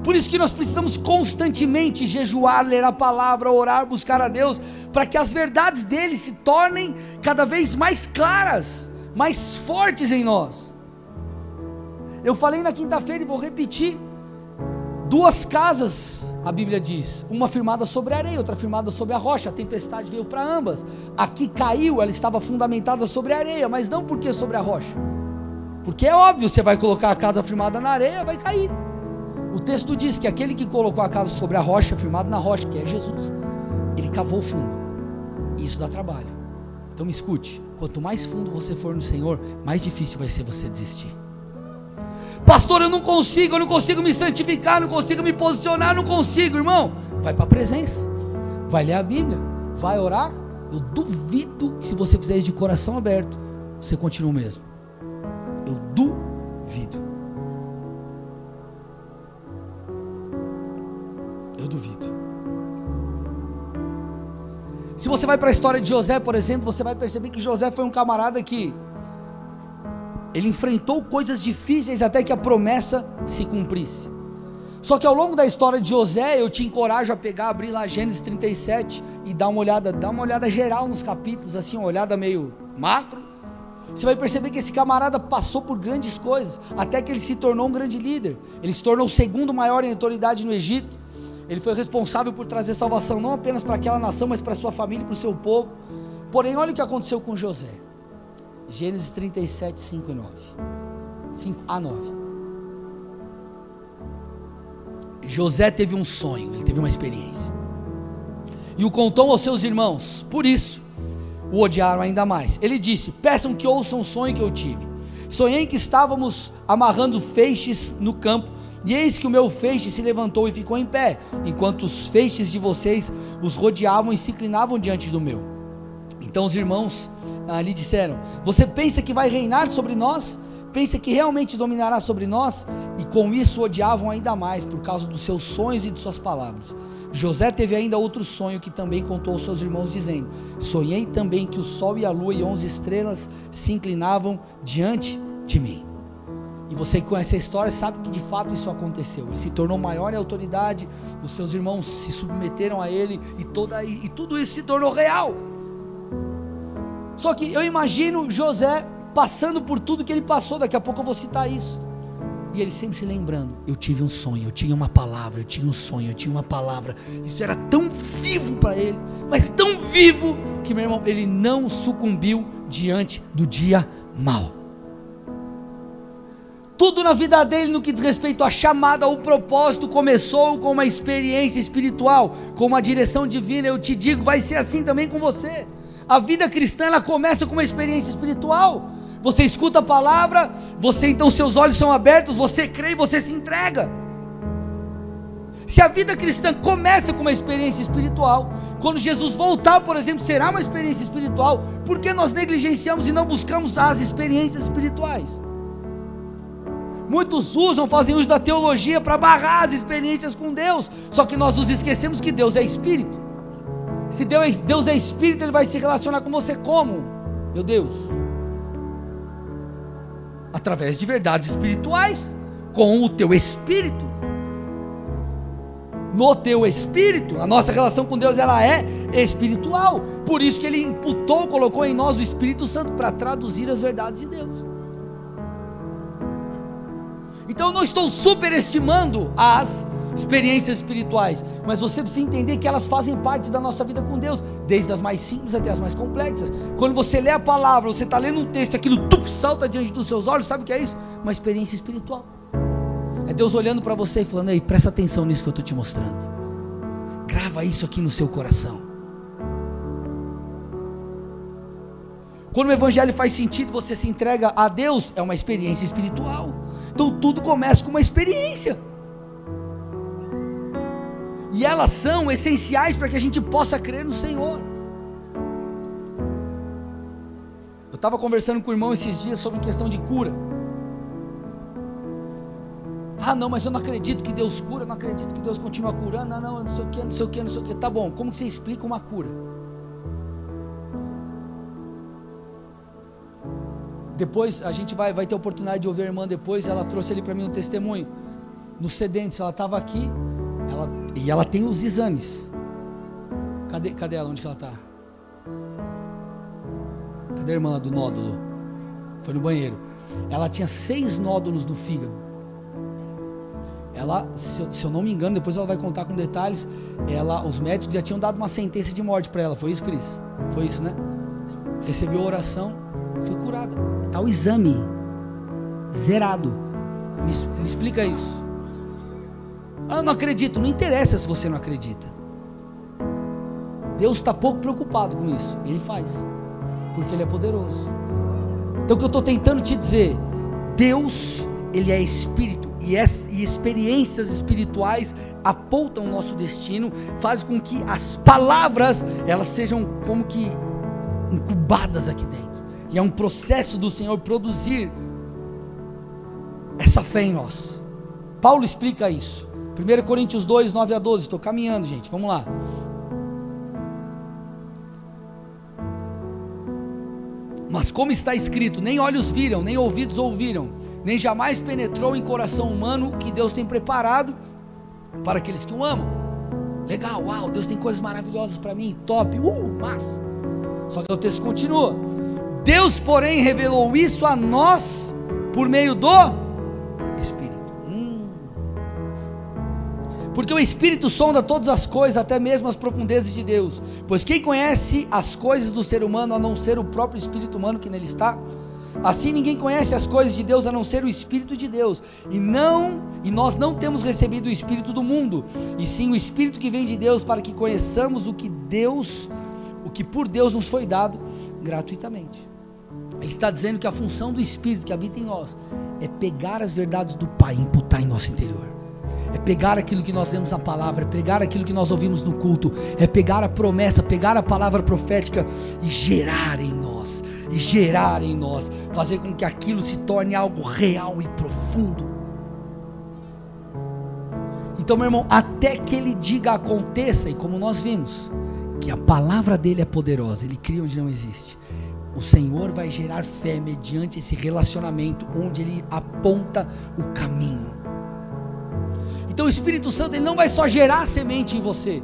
Por isso que nós precisamos constantemente jejuar, ler a palavra, orar, buscar a Deus, para que as verdades dele se tornem cada vez mais claras mais fortes em nós. Eu falei na quinta-feira e vou repetir. Duas casas, a Bíblia diz, uma firmada sobre a areia, outra firmada sobre a rocha. A tempestade veio para ambas. Aqui caiu, ela estava fundamentada sobre a areia, mas não porque sobre a rocha. Porque é óbvio, você vai colocar a casa firmada na areia, vai cair. O texto diz que aquele que colocou a casa sobre a rocha, firmado na rocha, que é Jesus, ele cavou fundo. E isso dá trabalho. Então me escute: quanto mais fundo você for no Senhor, mais difícil vai ser você desistir. Pastor, eu não consigo, eu não consigo me santificar, não consigo me posicionar, não consigo, irmão. Vai para a presença, vai ler a Bíblia, vai orar. Eu duvido que se você fizer isso de coração aberto, você continue o mesmo. Eu duvido. Eu duvido. Se você vai para a história de José, por exemplo, você vai perceber que José foi um camarada que ele enfrentou coisas difíceis até que a promessa se cumprisse. Só que ao longo da história de José, eu te encorajo a pegar, abrir lá Gênesis 37 e dar uma olhada, dar uma olhada geral nos capítulos, assim, uma olhada meio macro. Você vai perceber que esse camarada passou por grandes coisas, até que ele se tornou um grande líder. Ele se tornou o segundo maior em autoridade no Egito. Ele foi responsável por trazer salvação não apenas para aquela nação, mas para sua família e para o seu povo. Porém, olha o que aconteceu com José. Gênesis 37, 5 e 9. 5 a 9. José teve um sonho, ele teve uma experiência. E o contou aos seus irmãos. Por isso, o odiaram ainda mais. Ele disse: Peçam que ouçam o sonho que eu tive. Sonhei que estávamos amarrando feixes no campo, e eis que o meu feixe se levantou e ficou em pé, enquanto os feixes de vocês os rodeavam e se inclinavam diante do meu. Então os irmãos lhe disseram: Você pensa que vai reinar sobre nós? Pensa que realmente dominará sobre nós? E com isso odiavam ainda mais, por causa dos seus sonhos e de suas palavras. José teve ainda outro sonho que também contou aos seus irmãos, dizendo: Sonhei também que o sol e a lua e onze estrelas se inclinavam diante de mim. E você que conhece a história sabe que de fato isso aconteceu. Ele se tornou maior em autoridade, os seus irmãos se submeteram a ele e, toda, e tudo isso se tornou real. Só que eu imagino José passando por tudo que ele passou, daqui a pouco eu vou citar isso. E ele sempre se lembrando: eu tive um sonho, eu tinha uma palavra, eu tinha um sonho, eu tinha uma palavra. Isso era tão vivo para ele, mas tão vivo que meu irmão, ele não sucumbiu diante do dia mau. Tudo na vida dele, no que diz respeito à chamada, ao propósito, começou com uma experiência espiritual, com uma direção divina. Eu te digo, vai ser assim também com você. A vida cristã ela começa com uma experiência espiritual. Você escuta a palavra, você então seus olhos são abertos, você crê e você se entrega. Se a vida cristã começa com uma experiência espiritual, quando Jesus voltar, por exemplo, será uma experiência espiritual, por que nós negligenciamos e não buscamos as experiências espirituais? Muitos usam, fazem uso da teologia para barrar as experiências com Deus, só que nós nos esquecemos que Deus é Espírito. Se Deus, é Espírito, Ele vai se relacionar com você como? Meu Deus, através de verdades espirituais, com o teu espírito. No teu espírito, a nossa relação com Deus ela é espiritual. Por isso que ele imputou, colocou em nós o Espírito Santo para traduzir as verdades de Deus. Então eu não estou superestimando as experiências espirituais, mas você precisa entender que elas fazem parte da nossa vida com Deus, desde as mais simples até as mais complexas. Quando você lê a palavra, você está lendo um texto, aquilo tuf, salta diante dos seus olhos, sabe o que é isso? Uma experiência espiritual. É Deus olhando para você e falando: Ei, presta atenção nisso que eu estou te mostrando. Grava isso aqui no seu coração. Quando o evangelho faz sentido, você se entrega a Deus, é uma experiência espiritual. Então tudo começa com uma experiência e elas são essenciais para que a gente possa crer no Senhor. Eu estava conversando com o irmão esses dias sobre questão de cura. Ah, não, mas eu não acredito que Deus cura, não acredito que Deus continua curando. Não, não, não sei o que, não sei o que, não sei o que. Tá bom, como que você explica uma cura? Depois a gente vai, vai ter oportunidade de ouvir a irmã depois. Ela trouxe ali para mim um testemunho. No sedente, ela estava aqui, ela, e ela tem os exames. Cadê, cadê ela? Onde que ela está? Cadê a irmã lá do nódulo? Foi no banheiro. Ela tinha seis nódulos no fígado. Ela, se eu, se eu não me engano, depois ela vai contar com detalhes. Ela, os médicos já tinham dado uma sentença de morte para ela. Foi isso, Cris? Foi isso, né? Recebeu oração, foi curada. Tá o exame zerado. Me, me explica isso. Ah, não acredito. Não interessa se você não acredita. Deus está pouco preocupado com isso. Ele faz. Porque Ele é poderoso. Então o que eu estou tentando te dizer, Deus, Ele é Espírito. E, e experiências espirituais apontam o nosso destino, faz com que as palavras elas sejam como que incubadas aqui dentro. E é um processo do Senhor produzir essa fé em nós. Paulo explica isso. 1 Coríntios 2, 9 a 12. Estou caminhando, gente. Vamos lá. Mas como está escrito, nem olhos viram, nem ouvidos ouviram, nem jamais penetrou em coração humano que Deus tem preparado para aqueles que o amam. Legal, uau, Deus tem coisas maravilhosas para mim, top, uh, massa. Só que o texto continua. Deus, porém, revelou isso a nós por meio do Porque o Espírito sonda todas as coisas, até mesmo as profundezas de Deus. Pois quem conhece as coisas do ser humano a não ser o próprio Espírito humano que nele está? Assim ninguém conhece as coisas de Deus a não ser o Espírito de Deus. E não, e nós não temos recebido o Espírito do mundo, e sim o Espírito que vem de Deus para que conheçamos o que Deus, o que por Deus nos foi dado gratuitamente. Ele está dizendo que a função do Espírito que habita em nós é pegar as verdades do Pai e imputar em nosso interior é pegar aquilo que nós lemos na palavra, é pegar aquilo que nós ouvimos no culto, é pegar a promessa, pegar a palavra profética e gerar em nós, e gerar em nós, fazer com que aquilo se torne algo real e profundo. Então, meu irmão, até que ele diga aconteça, e como nós vimos, que a palavra dele é poderosa, ele cria onde não existe. O Senhor vai gerar fé mediante esse relacionamento onde ele aponta o caminho. Então o Espírito Santo ele não vai só gerar semente em você.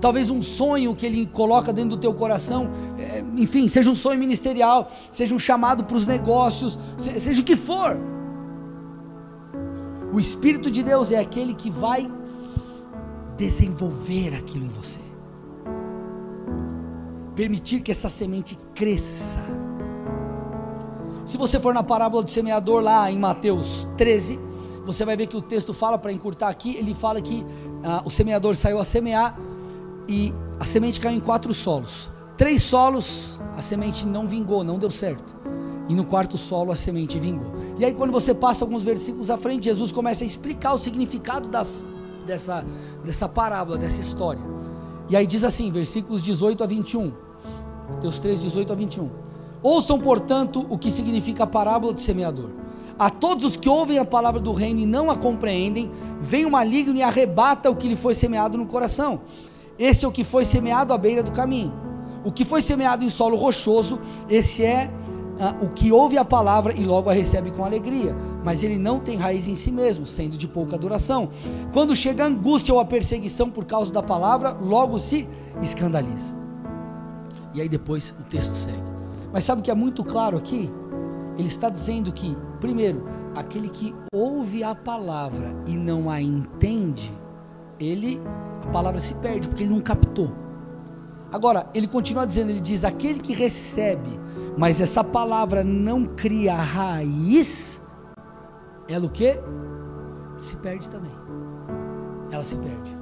Talvez um sonho que ele coloca dentro do teu coração, é, enfim, seja um sonho ministerial, seja um chamado para os negócios, seja o que for. O Espírito de Deus é aquele que vai desenvolver aquilo em você. Permitir que essa semente cresça. Se você for na parábola do semeador lá em Mateus 13, você vai ver que o texto fala, para encurtar aqui, ele fala que ah, o semeador saiu a semear e a semente caiu em quatro solos. Três solos, a semente não vingou, não deu certo. E no quarto solo a semente vingou. E aí, quando você passa alguns versículos à frente, Jesus começa a explicar o significado das, dessa, dessa parábola, dessa história. E aí diz assim, versículos 18 a 21. Mateus 3, 18 a 21. Ouçam, portanto, o que significa a parábola do semeador. A todos os que ouvem a palavra do reino e não a compreendem, vem o maligno e arrebata o que lhe foi semeado no coração. Esse é o que foi semeado à beira do caminho. O que foi semeado em solo rochoso, esse é ah, o que ouve a palavra e logo a recebe com alegria, mas ele não tem raiz em si mesmo, sendo de pouca duração. Quando chega a angústia ou a perseguição por causa da palavra, logo se escandaliza. E aí depois o texto segue. Mas sabe o que é muito claro aqui? Ele está dizendo que, primeiro, aquele que ouve a palavra e não a entende, ele a palavra se perde porque ele não captou. Agora, ele continua dizendo, ele diz: aquele que recebe, mas essa palavra não cria raiz, ela o que? Se perde também. Ela se perde.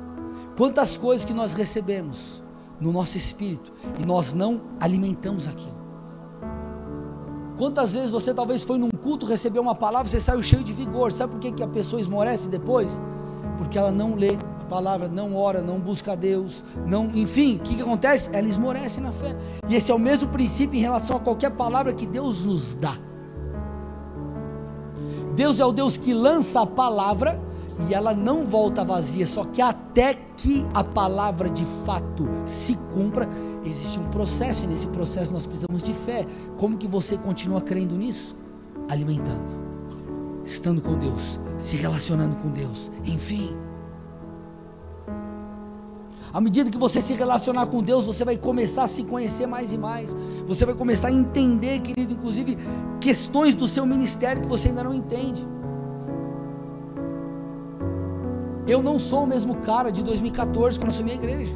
Quantas coisas que nós recebemos no nosso espírito e nós não alimentamos aquilo. Quantas vezes você talvez foi num culto, recebeu uma palavra, você saiu cheio de vigor. Sabe por que, que a pessoa esmorece depois? Porque ela não lê a palavra, não ora, não busca a Deus, não, enfim, o que, que acontece? Ela esmorece na fé. E esse é o mesmo princípio em relação a qualquer palavra que Deus nos dá. Deus é o Deus que lança a palavra e ela não volta vazia, só que até que a palavra de fato se cumpra, existe um processo, e nesse processo nós precisamos de fé. Como que você continua crendo nisso? Alimentando, estando com Deus, se relacionando com Deus, enfim. À medida que você se relacionar com Deus, você vai começar a se conhecer mais e mais. Você vai começar a entender, querido, inclusive questões do seu ministério que você ainda não entende. Eu não sou o mesmo cara de 2014 quando assumi a igreja.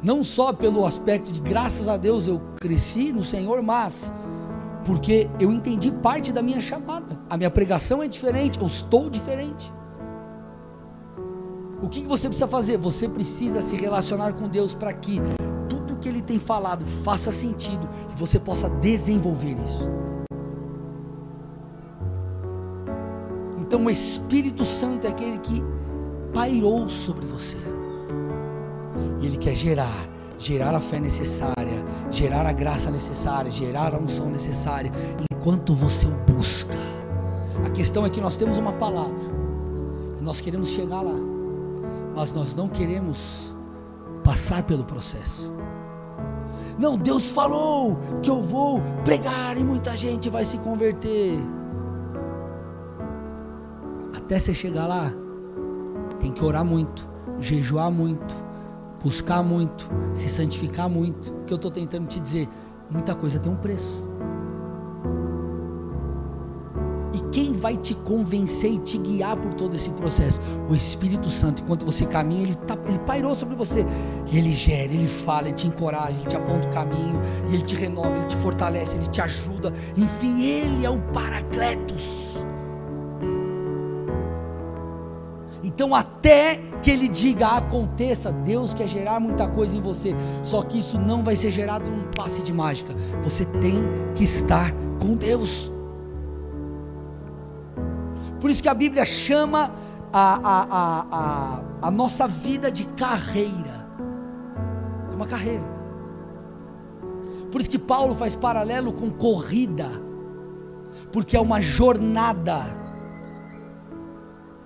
Não só pelo aspecto de graças a Deus eu cresci no Senhor, mas porque eu entendi parte da minha chamada. A minha pregação é diferente, eu estou diferente. O que você precisa fazer? Você precisa se relacionar com Deus para que tudo que Ele tem falado faça sentido e você possa desenvolver isso. Então, o Espírito Santo é aquele que pairou sobre você, e Ele quer gerar, gerar a fé necessária, gerar a graça necessária, gerar a unção necessária, enquanto você o busca. A questão é que nós temos uma palavra, nós queremos chegar lá mas nós não queremos passar pelo processo. Não, Deus falou que eu vou pregar e muita gente vai se converter. Até você chegar lá, tem que orar muito, jejuar muito, buscar muito, se santificar muito. O que eu estou tentando te dizer, muita coisa tem um preço. quem vai te convencer e te guiar por todo esse processo? O Espírito Santo. Enquanto você caminha, ele, tá, ele pairou sobre você. E ele gera, ele fala, ele te encoraja, ele te aponta o caminho, e ele te renova, ele te fortalece, ele te ajuda. Enfim, ele é o Paracletos. Então, até que ele diga aconteça, Deus quer gerar muita coisa em você. Só que isso não vai ser gerado num passe de mágica. Você tem que estar com Deus. Por isso que a Bíblia chama a, a, a, a, nossa vida de carreira. É uma carreira. Por isso que Paulo faz paralelo com corrida, porque é uma jornada.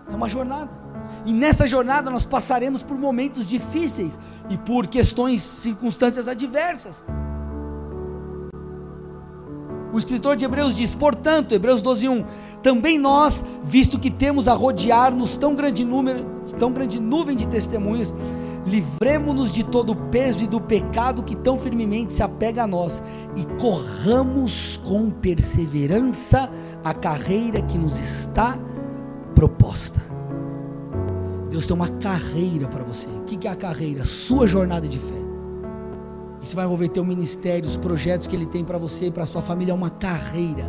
É uma jornada. E nessa jornada nós passaremos por momentos difíceis e por questões, circunstâncias adversas. O escritor de Hebreus diz: Portanto, Hebreus 12:1, também nós, visto que temos a rodear-nos tão grande número, tão grande nuvem de testemunhas, livremos-nos de todo o peso e do pecado que tão firmemente se apega a nós e corramos com perseverança a carreira que nos está proposta. Deus tem uma carreira para você. O que é a carreira? Sua jornada de fé. Isso vai envolver teu ministério, os projetos que ele tem para você e para sua família é uma carreira.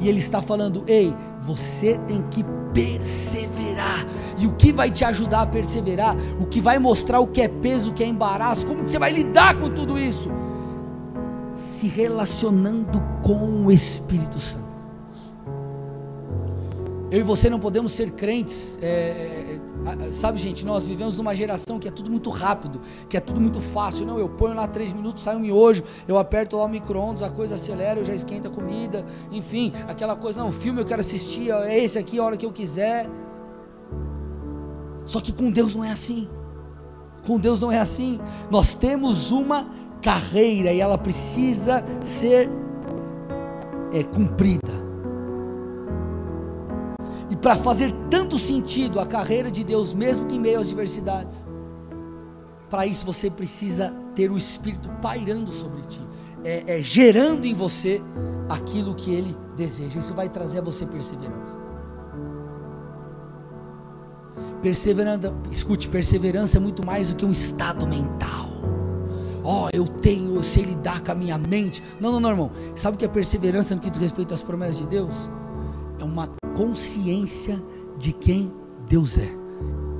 E ele está falando: "Ei, você tem que perseverar. E o que vai te ajudar a perseverar? O que vai mostrar o que é peso, o que é embaraço, como que você vai lidar com tudo isso? Se relacionando com o Espírito Santo. Eu e você não podemos ser crentes é, Sabe, gente, nós vivemos numa geração que é tudo muito rápido, que é tudo muito fácil. Não, eu ponho lá três minutos, sai um miojo, eu aperto lá o micro-ondas, a coisa acelera, eu já esquenta a comida, enfim, aquela coisa, não, filme eu quero assistir, é esse aqui a hora que eu quiser. Só que com Deus não é assim. Com Deus não é assim. Nós temos uma carreira e ela precisa ser é, cumprida para fazer tanto sentido a carreira de Deus, mesmo em meio às diversidades. Para isso você precisa ter o Espírito pairando sobre ti, é, é, gerando em você aquilo que Ele deseja. Isso vai trazer a você perseverança. Perseverança, escute, perseverança é muito mais do que um estado mental. Ó, oh, eu tenho, eu sei lidar com a minha mente. Não, não, não, irmão. Sabe o que é perseverança no que diz respeito às promessas de Deus? É uma consciência de quem Deus é,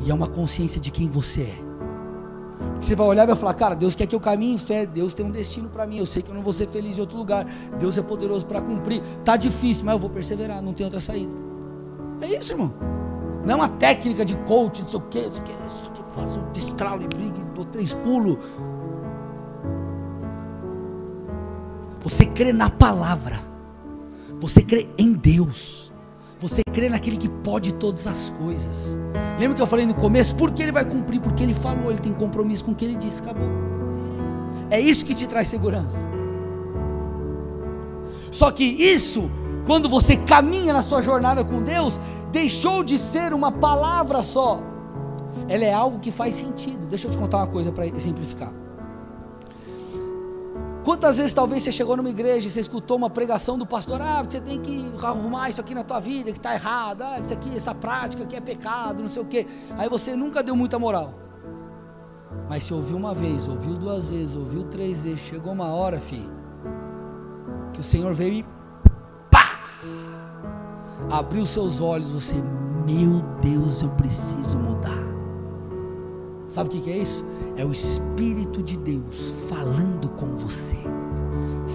e é uma consciência de quem você é. Você vai olhar e vai falar, cara, Deus quer que eu caminhe em fé, Deus tem um destino para mim, eu sei que eu não vou ser feliz em outro lugar, Deus é poderoso para cumprir, tá difícil, mas eu vou perseverar, não tem outra saída. É isso, irmão. Não é uma técnica de coach, não sei o que, não sei o isso que faço um destralo e brigue, dou três pulos. Você crê na palavra, você crê em Deus. Você crê naquele que pode todas as coisas. Lembra que eu falei no começo? Por que ele vai cumprir? Porque ele falou, ele tem compromisso com o que ele disse, acabou. É isso que te traz segurança. Só que isso, quando você caminha na sua jornada com Deus, deixou de ser uma palavra só. ela é algo que faz sentido. Deixa eu te contar uma coisa para exemplificar. Quantas vezes talvez você chegou numa igreja e você escutou uma pregação do pastor, ah, você tem que arrumar isso aqui na tua vida, que está errado, ah, isso aqui, essa prática que é pecado, não sei o quê. Aí você nunca deu muita moral. Mas se ouviu uma vez, ouviu duas vezes, ouviu três vezes, chegou uma hora, filho, que o Senhor veio e pá! Abriu seus olhos, você, meu Deus, eu preciso mudar. Sabe o que, é isso? É o Espírito de Deus falando com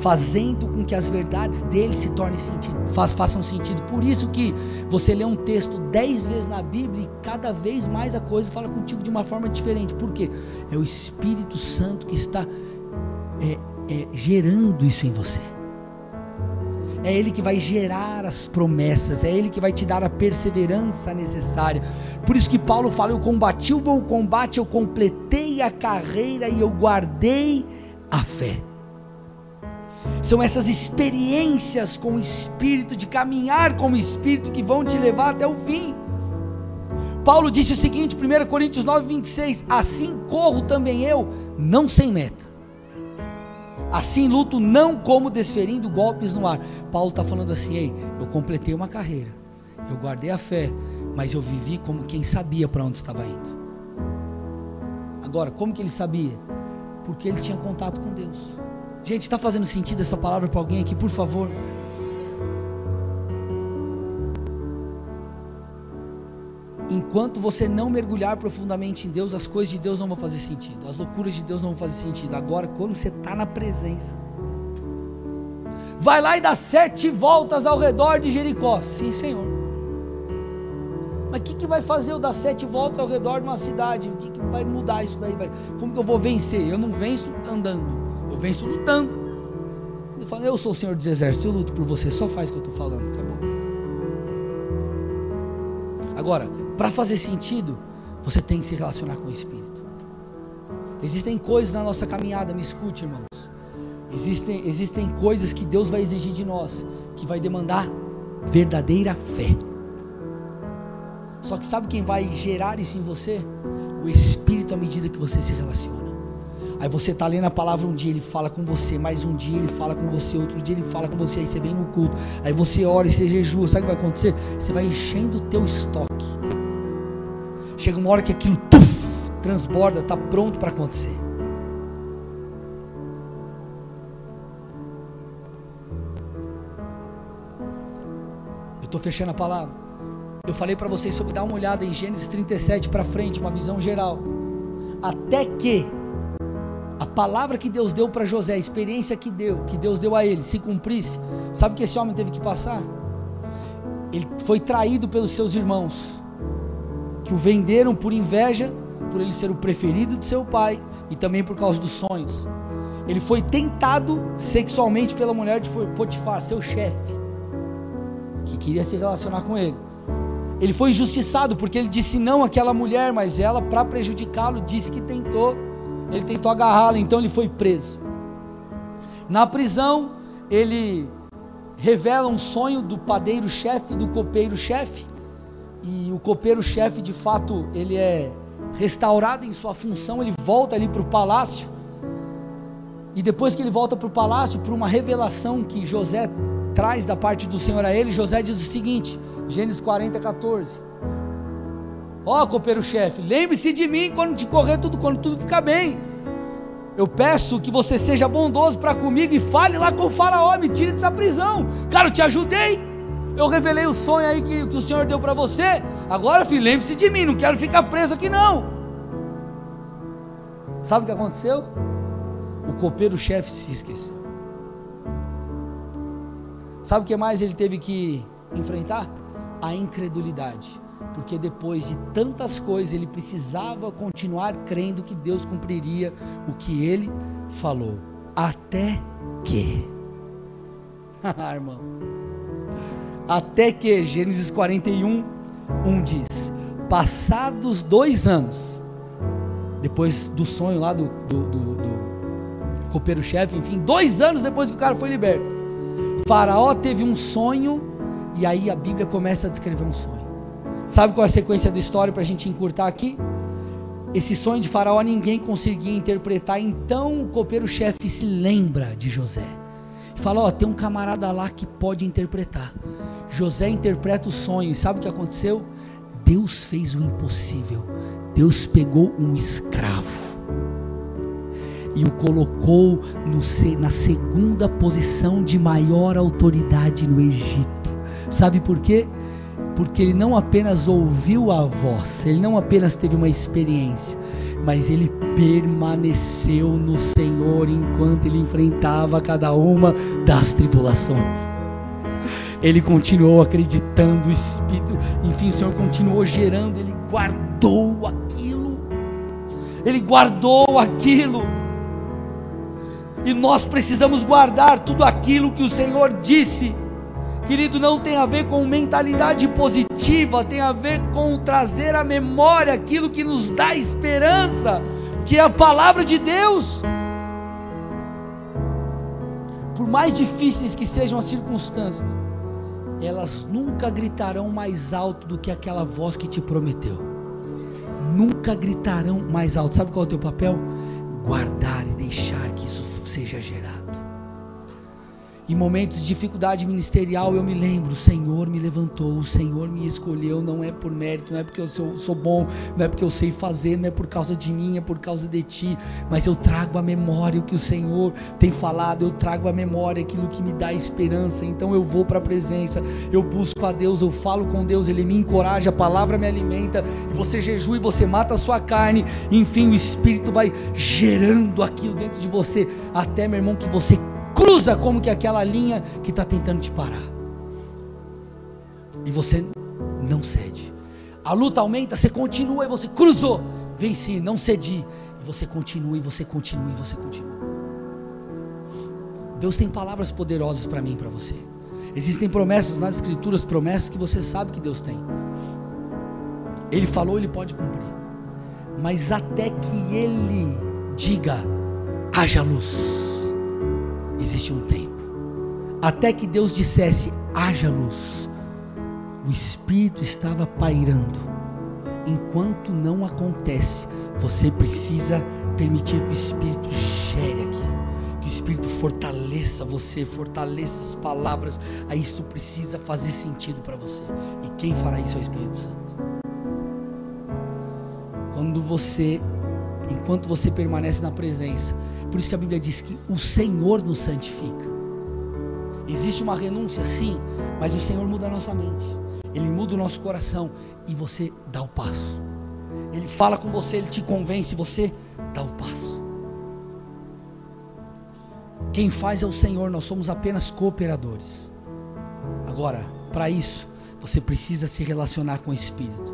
fazendo com que as verdades dele se tornem sentido, façam sentido. Por isso que você lê um texto dez vezes na Bíblia e cada vez mais a coisa fala contigo de uma forma diferente. Por quê? É o Espírito Santo que está é, é, gerando isso em você é Ele que vai gerar as promessas, é Ele que vai te dar a perseverança necessária. Por isso que Paulo fala: Eu combati o bom combate, eu completei a carreira e eu guardei a fé. São essas experiências com o Espírito, de caminhar com o Espírito, que vão te levar até o fim. Paulo disse o seguinte, 1 Coríntios 9, 26: Assim corro também eu, não sem meta Assim luto não como desferindo golpes no ar. Paulo está falando assim: ei, eu completei uma carreira, eu guardei a fé, mas eu vivi como quem sabia para onde estava indo. Agora, como que ele sabia? Porque ele tinha contato com Deus. Gente, está fazendo sentido essa palavra para alguém aqui, por favor? enquanto você não mergulhar profundamente em Deus, as coisas de Deus não vão fazer sentido, as loucuras de Deus não vão fazer sentido. Agora, quando você está na presença, vai lá e dá sete voltas ao redor de Jericó. Sim, Senhor. Mas o que, que vai fazer eu dar sete voltas ao redor de uma cidade? O que, que vai mudar isso daí? Como que eu vou vencer? Eu não venço andando, venço lutando. Ele fala, eu sou o Senhor dos Exércitos, eu luto por você, só faz o que eu estou falando, tá bom? Agora, para fazer sentido, você tem que se relacionar com o Espírito. Existem coisas na nossa caminhada, me escute, irmãos. Existem, existem coisas que Deus vai exigir de nós, que vai demandar verdadeira fé. Só que sabe quem vai gerar isso em você? O Espírito à medida que você se relaciona. Aí você está lendo a palavra um dia, ele fala com você, mais um dia ele fala com você, outro dia ele fala com você, aí você vem no culto, aí você ora e você jejua, sabe o que vai acontecer? Você vai enchendo o teu estoque. Chega uma hora que aquilo tuf, transborda, está pronto para acontecer. Eu estou fechando a palavra. Eu falei para vocês sobre dar uma olhada em Gênesis 37 para frente, uma visão geral. Até que palavra que Deus deu para José, a experiência que deu, que Deus deu a ele, se cumprisse, sabe o que esse homem teve que passar? Ele foi traído pelos seus irmãos que o venderam por inveja, por ele ser o preferido de seu pai e também por causa dos sonhos. Ele foi tentado sexualmente pela mulher de Potifar, seu chefe, que queria se relacionar com ele. Ele foi injustiçado porque ele disse não àquela mulher, mas ela, para prejudicá-lo, disse que tentou. Ele tentou agarrá-la, então ele foi preso. Na prisão, ele revela um sonho do padeiro-chefe do copeiro-chefe e o copeiro-chefe, de fato, ele é restaurado em sua função, ele volta ali para o palácio. E depois que ele volta para o palácio, por uma revelação que José traz da parte do Senhor a ele, José diz o seguinte: Gênesis 40, 14. Ó, oh, copeiro-chefe, lembre-se de mim quando te correr tudo, quando tudo ficar bem. Eu peço que você seja bondoso para comigo e fale lá com o faraó, me tire dessa prisão. Cara, eu te ajudei. Eu revelei o sonho aí que, que o Senhor deu para você. Agora, filho, lembre-se de mim, não quero ficar preso aqui não. Sabe o que aconteceu? O copeiro-chefe se esqueceu. Sabe o que mais ele teve que enfrentar? A incredulidade. Porque depois de tantas coisas, ele precisava continuar crendo que Deus cumpriria o que ele falou. Até que. Ah, irmão. Até que Gênesis 41, 1 diz: Passados dois anos, depois do sonho lá do, do, do, do copeiro-chefe, enfim, dois anos depois que o cara foi liberto, Faraó teve um sonho, e aí a Bíblia começa a descrever um sonho. Sabe qual é a sequência da história para a gente encurtar aqui? esse sonho de Faraó ninguém conseguia interpretar. Então o copeiro-chefe se lembra de José. E fala: Ó, tem um camarada lá que pode interpretar. José interpreta o sonho. E sabe o que aconteceu? Deus fez o impossível. Deus pegou um escravo e o colocou no, na segunda posição de maior autoridade no Egito. Sabe por quê? Porque ele não apenas ouviu a voz, ele não apenas teve uma experiência, mas ele permaneceu no Senhor enquanto ele enfrentava cada uma das tribulações. Ele continuou acreditando, o Espírito, enfim, o Senhor continuou gerando, ele guardou aquilo, ele guardou aquilo. E nós precisamos guardar tudo aquilo que o Senhor disse. Querido, não tem a ver com mentalidade positiva, tem a ver com trazer à memória aquilo que nos dá esperança, que é a palavra de Deus. Por mais difíceis que sejam as circunstâncias, elas nunca gritarão mais alto do que aquela voz que te prometeu. Nunca gritarão mais alto. Sabe qual é o teu papel? Guardar e deixar que isso seja gerado. Em momentos de dificuldade ministerial, eu me lembro: o Senhor me levantou, o Senhor me escolheu. Não é por mérito, não é porque eu sou, sou, bom, não é porque eu sei fazer, não é por causa de mim, é por causa de ti. Mas eu trago a memória o que o Senhor tem falado, eu trago a memória aquilo que me dá esperança. Então eu vou para a presença, eu busco a Deus, eu falo com Deus, Ele me encoraja, a palavra me alimenta. E você jejua e você mata a sua carne. Enfim, o Espírito vai gerando aquilo dentro de você, até, meu irmão, que você cruza como que aquela linha que está tentando te parar. E você não cede. A luta aumenta, você continua e você cruzou. Venci, não cedi. E você continua, e você continua, e você continua. Deus tem palavras poderosas para mim e para você. Existem promessas nas escrituras, promessas que você sabe que Deus tem. Ele falou, ele pode cumprir. Mas até que ele diga: haja luz existe um tempo. Até que Deus dissesse: haja luz. O Espírito estava pairando. Enquanto não acontece, você precisa permitir que o Espírito gere aquilo. Que o Espírito fortaleça você, fortaleça as palavras. Aí isso precisa fazer sentido para você. E quem fará isso é o Espírito Santo. Quando você, enquanto você permanece na presença, por isso que a Bíblia diz que o Senhor nos santifica. Existe uma renúncia, sim, mas o Senhor muda a nossa mente. Ele muda o nosso coração e você dá o passo. Ele fala com você, ele te convence, você dá o passo. Quem faz é o Senhor, nós somos apenas cooperadores. Agora, para isso, você precisa se relacionar com o Espírito,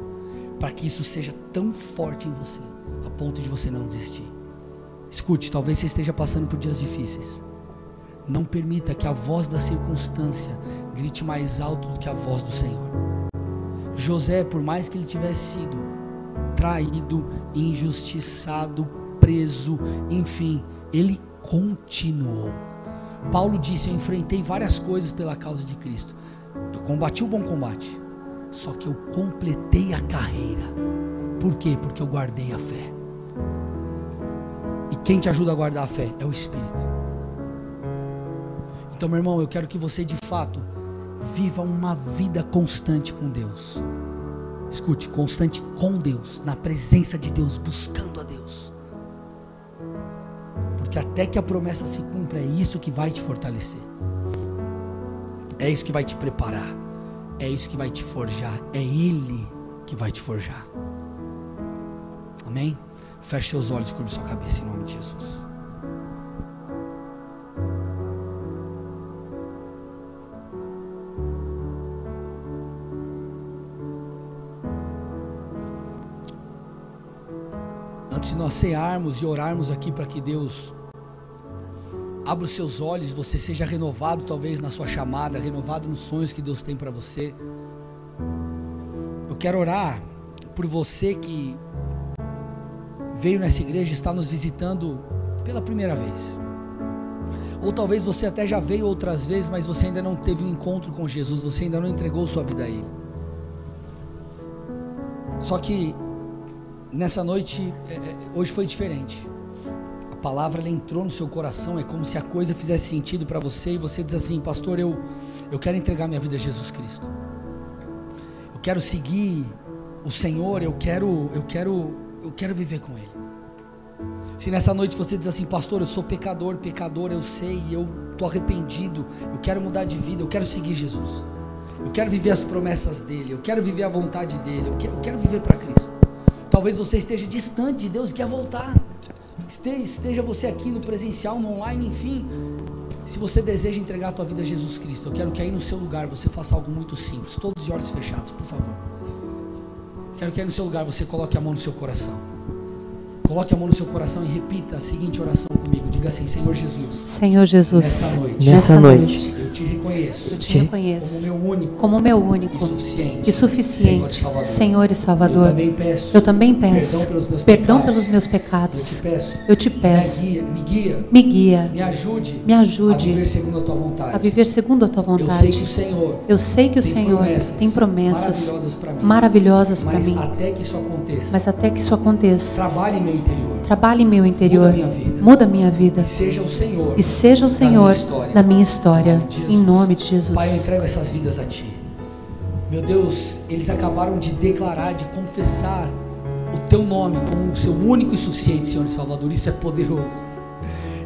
para que isso seja tão forte em você, a ponto de você não desistir. Escute, talvez você esteja passando por dias difíceis. Não permita que a voz da circunstância grite mais alto do que a voz do Senhor. José, por mais que ele tivesse sido traído, injustiçado, preso, enfim, ele continuou. Paulo disse: Eu enfrentei várias coisas pela causa de Cristo. Eu combati o bom combate, só que eu completei a carreira. Por quê? Porque eu guardei a fé. Quem te ajuda a guardar a fé é o Espírito. Então, meu irmão, eu quero que você de fato viva uma vida constante com Deus. Escute, constante com Deus, na presença de Deus, buscando a Deus. Porque até que a promessa se cumpra, é isso que vai te fortalecer. É isso que vai te preparar. É isso que vai te forjar. É Ele que vai te forjar. Amém? Feche seus olhos, curve sua cabeça em nome de Jesus. Antes de nós cearmos e orarmos aqui para que Deus abra os seus olhos, você seja renovado talvez na sua chamada, renovado nos sonhos que Deus tem para você. Eu quero orar por você que veio nessa igreja está nos visitando pela primeira vez. Ou talvez você até já veio outras vezes, mas você ainda não teve um encontro com Jesus, você ainda não entregou sua vida a Ele. Só que nessa noite, é, é, hoje foi diferente. A palavra ela entrou no seu coração, é como se a coisa fizesse sentido para você e você diz assim, pastor, eu, eu quero entregar minha vida a Jesus Cristo. Eu quero seguir o Senhor, eu quero, eu quero, eu quero viver com Ele. Se nessa noite você diz assim, pastor, eu sou pecador, pecador, eu sei, eu estou arrependido, eu quero mudar de vida, eu quero seguir Jesus. Eu quero viver as promessas dele, eu quero viver a vontade dele, eu quero, eu quero viver para Cristo. Talvez você esteja distante de Deus e quer voltar. Esteja você aqui no presencial, no online, enfim. Se você deseja entregar a tua vida a Jesus Cristo, eu quero que aí no seu lugar você faça algo muito simples, todos de olhos fechados, por favor. Quero que aí no seu lugar você coloque a mão no seu coração. Coloque a mão no seu coração e repita a seguinte oração comigo. Diga assim: Senhor Jesus. Senhor Jesus. Nessa noite. Nessa noite. Eu te reconheço. Eu te reconheço. Como meu único. Como meu único. E suficiente. E suficiente. Senhor e Salvador. Senhor e Salvador. Eu também peço. Eu também peço. Perdão pelos meus Perdão pecados. pelos meus Eu pecados. te peço. Eu te peço. Me guia, me guia. Me guia. Me ajude. Me ajude A viver segundo a tua vontade. A viver segundo a tua Eu sei que o vontade. Senhor Eu sei que o tem Senhor promessas tem promessas maravilhosas para mim. maravilhosas para Mas mim. até que isso aconteça, Mas até que isso aconteça, trabalhe em meu interior. trabalhe em meu interior. minha vida. Muda minha vida. E seja o Senhor. E seja o Senhor da minha história. Em nome de Pai, eu Jesus. entrego essas vidas a Ti. Meu Deus, eles acabaram de declarar, de confessar o Teu nome como o Seu único e suficiente, Senhor e Salvador. Isso é poderoso.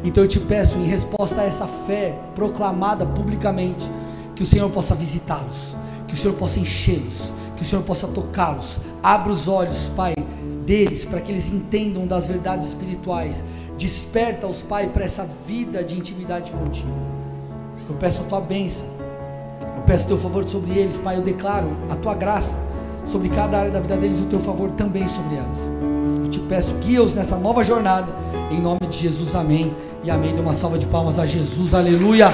Então eu te peço, em resposta a essa fé proclamada publicamente, que o Senhor possa visitá-los, que o Senhor possa enchê-los, que o Senhor possa tocá-los. Abra os olhos, Pai, deles, para que eles entendam das verdades espirituais. Desperta-os, Pai, para essa vida de intimidade contigo. Eu peço a tua bênção. Eu peço o teu favor sobre eles, Pai. Eu declaro a tua graça sobre cada área da vida deles e o teu favor também sobre elas. Eu te peço, guia-os nessa nova jornada. Em nome de Jesus, amém. E amém. Dê uma salva de palmas a Jesus. Aleluia.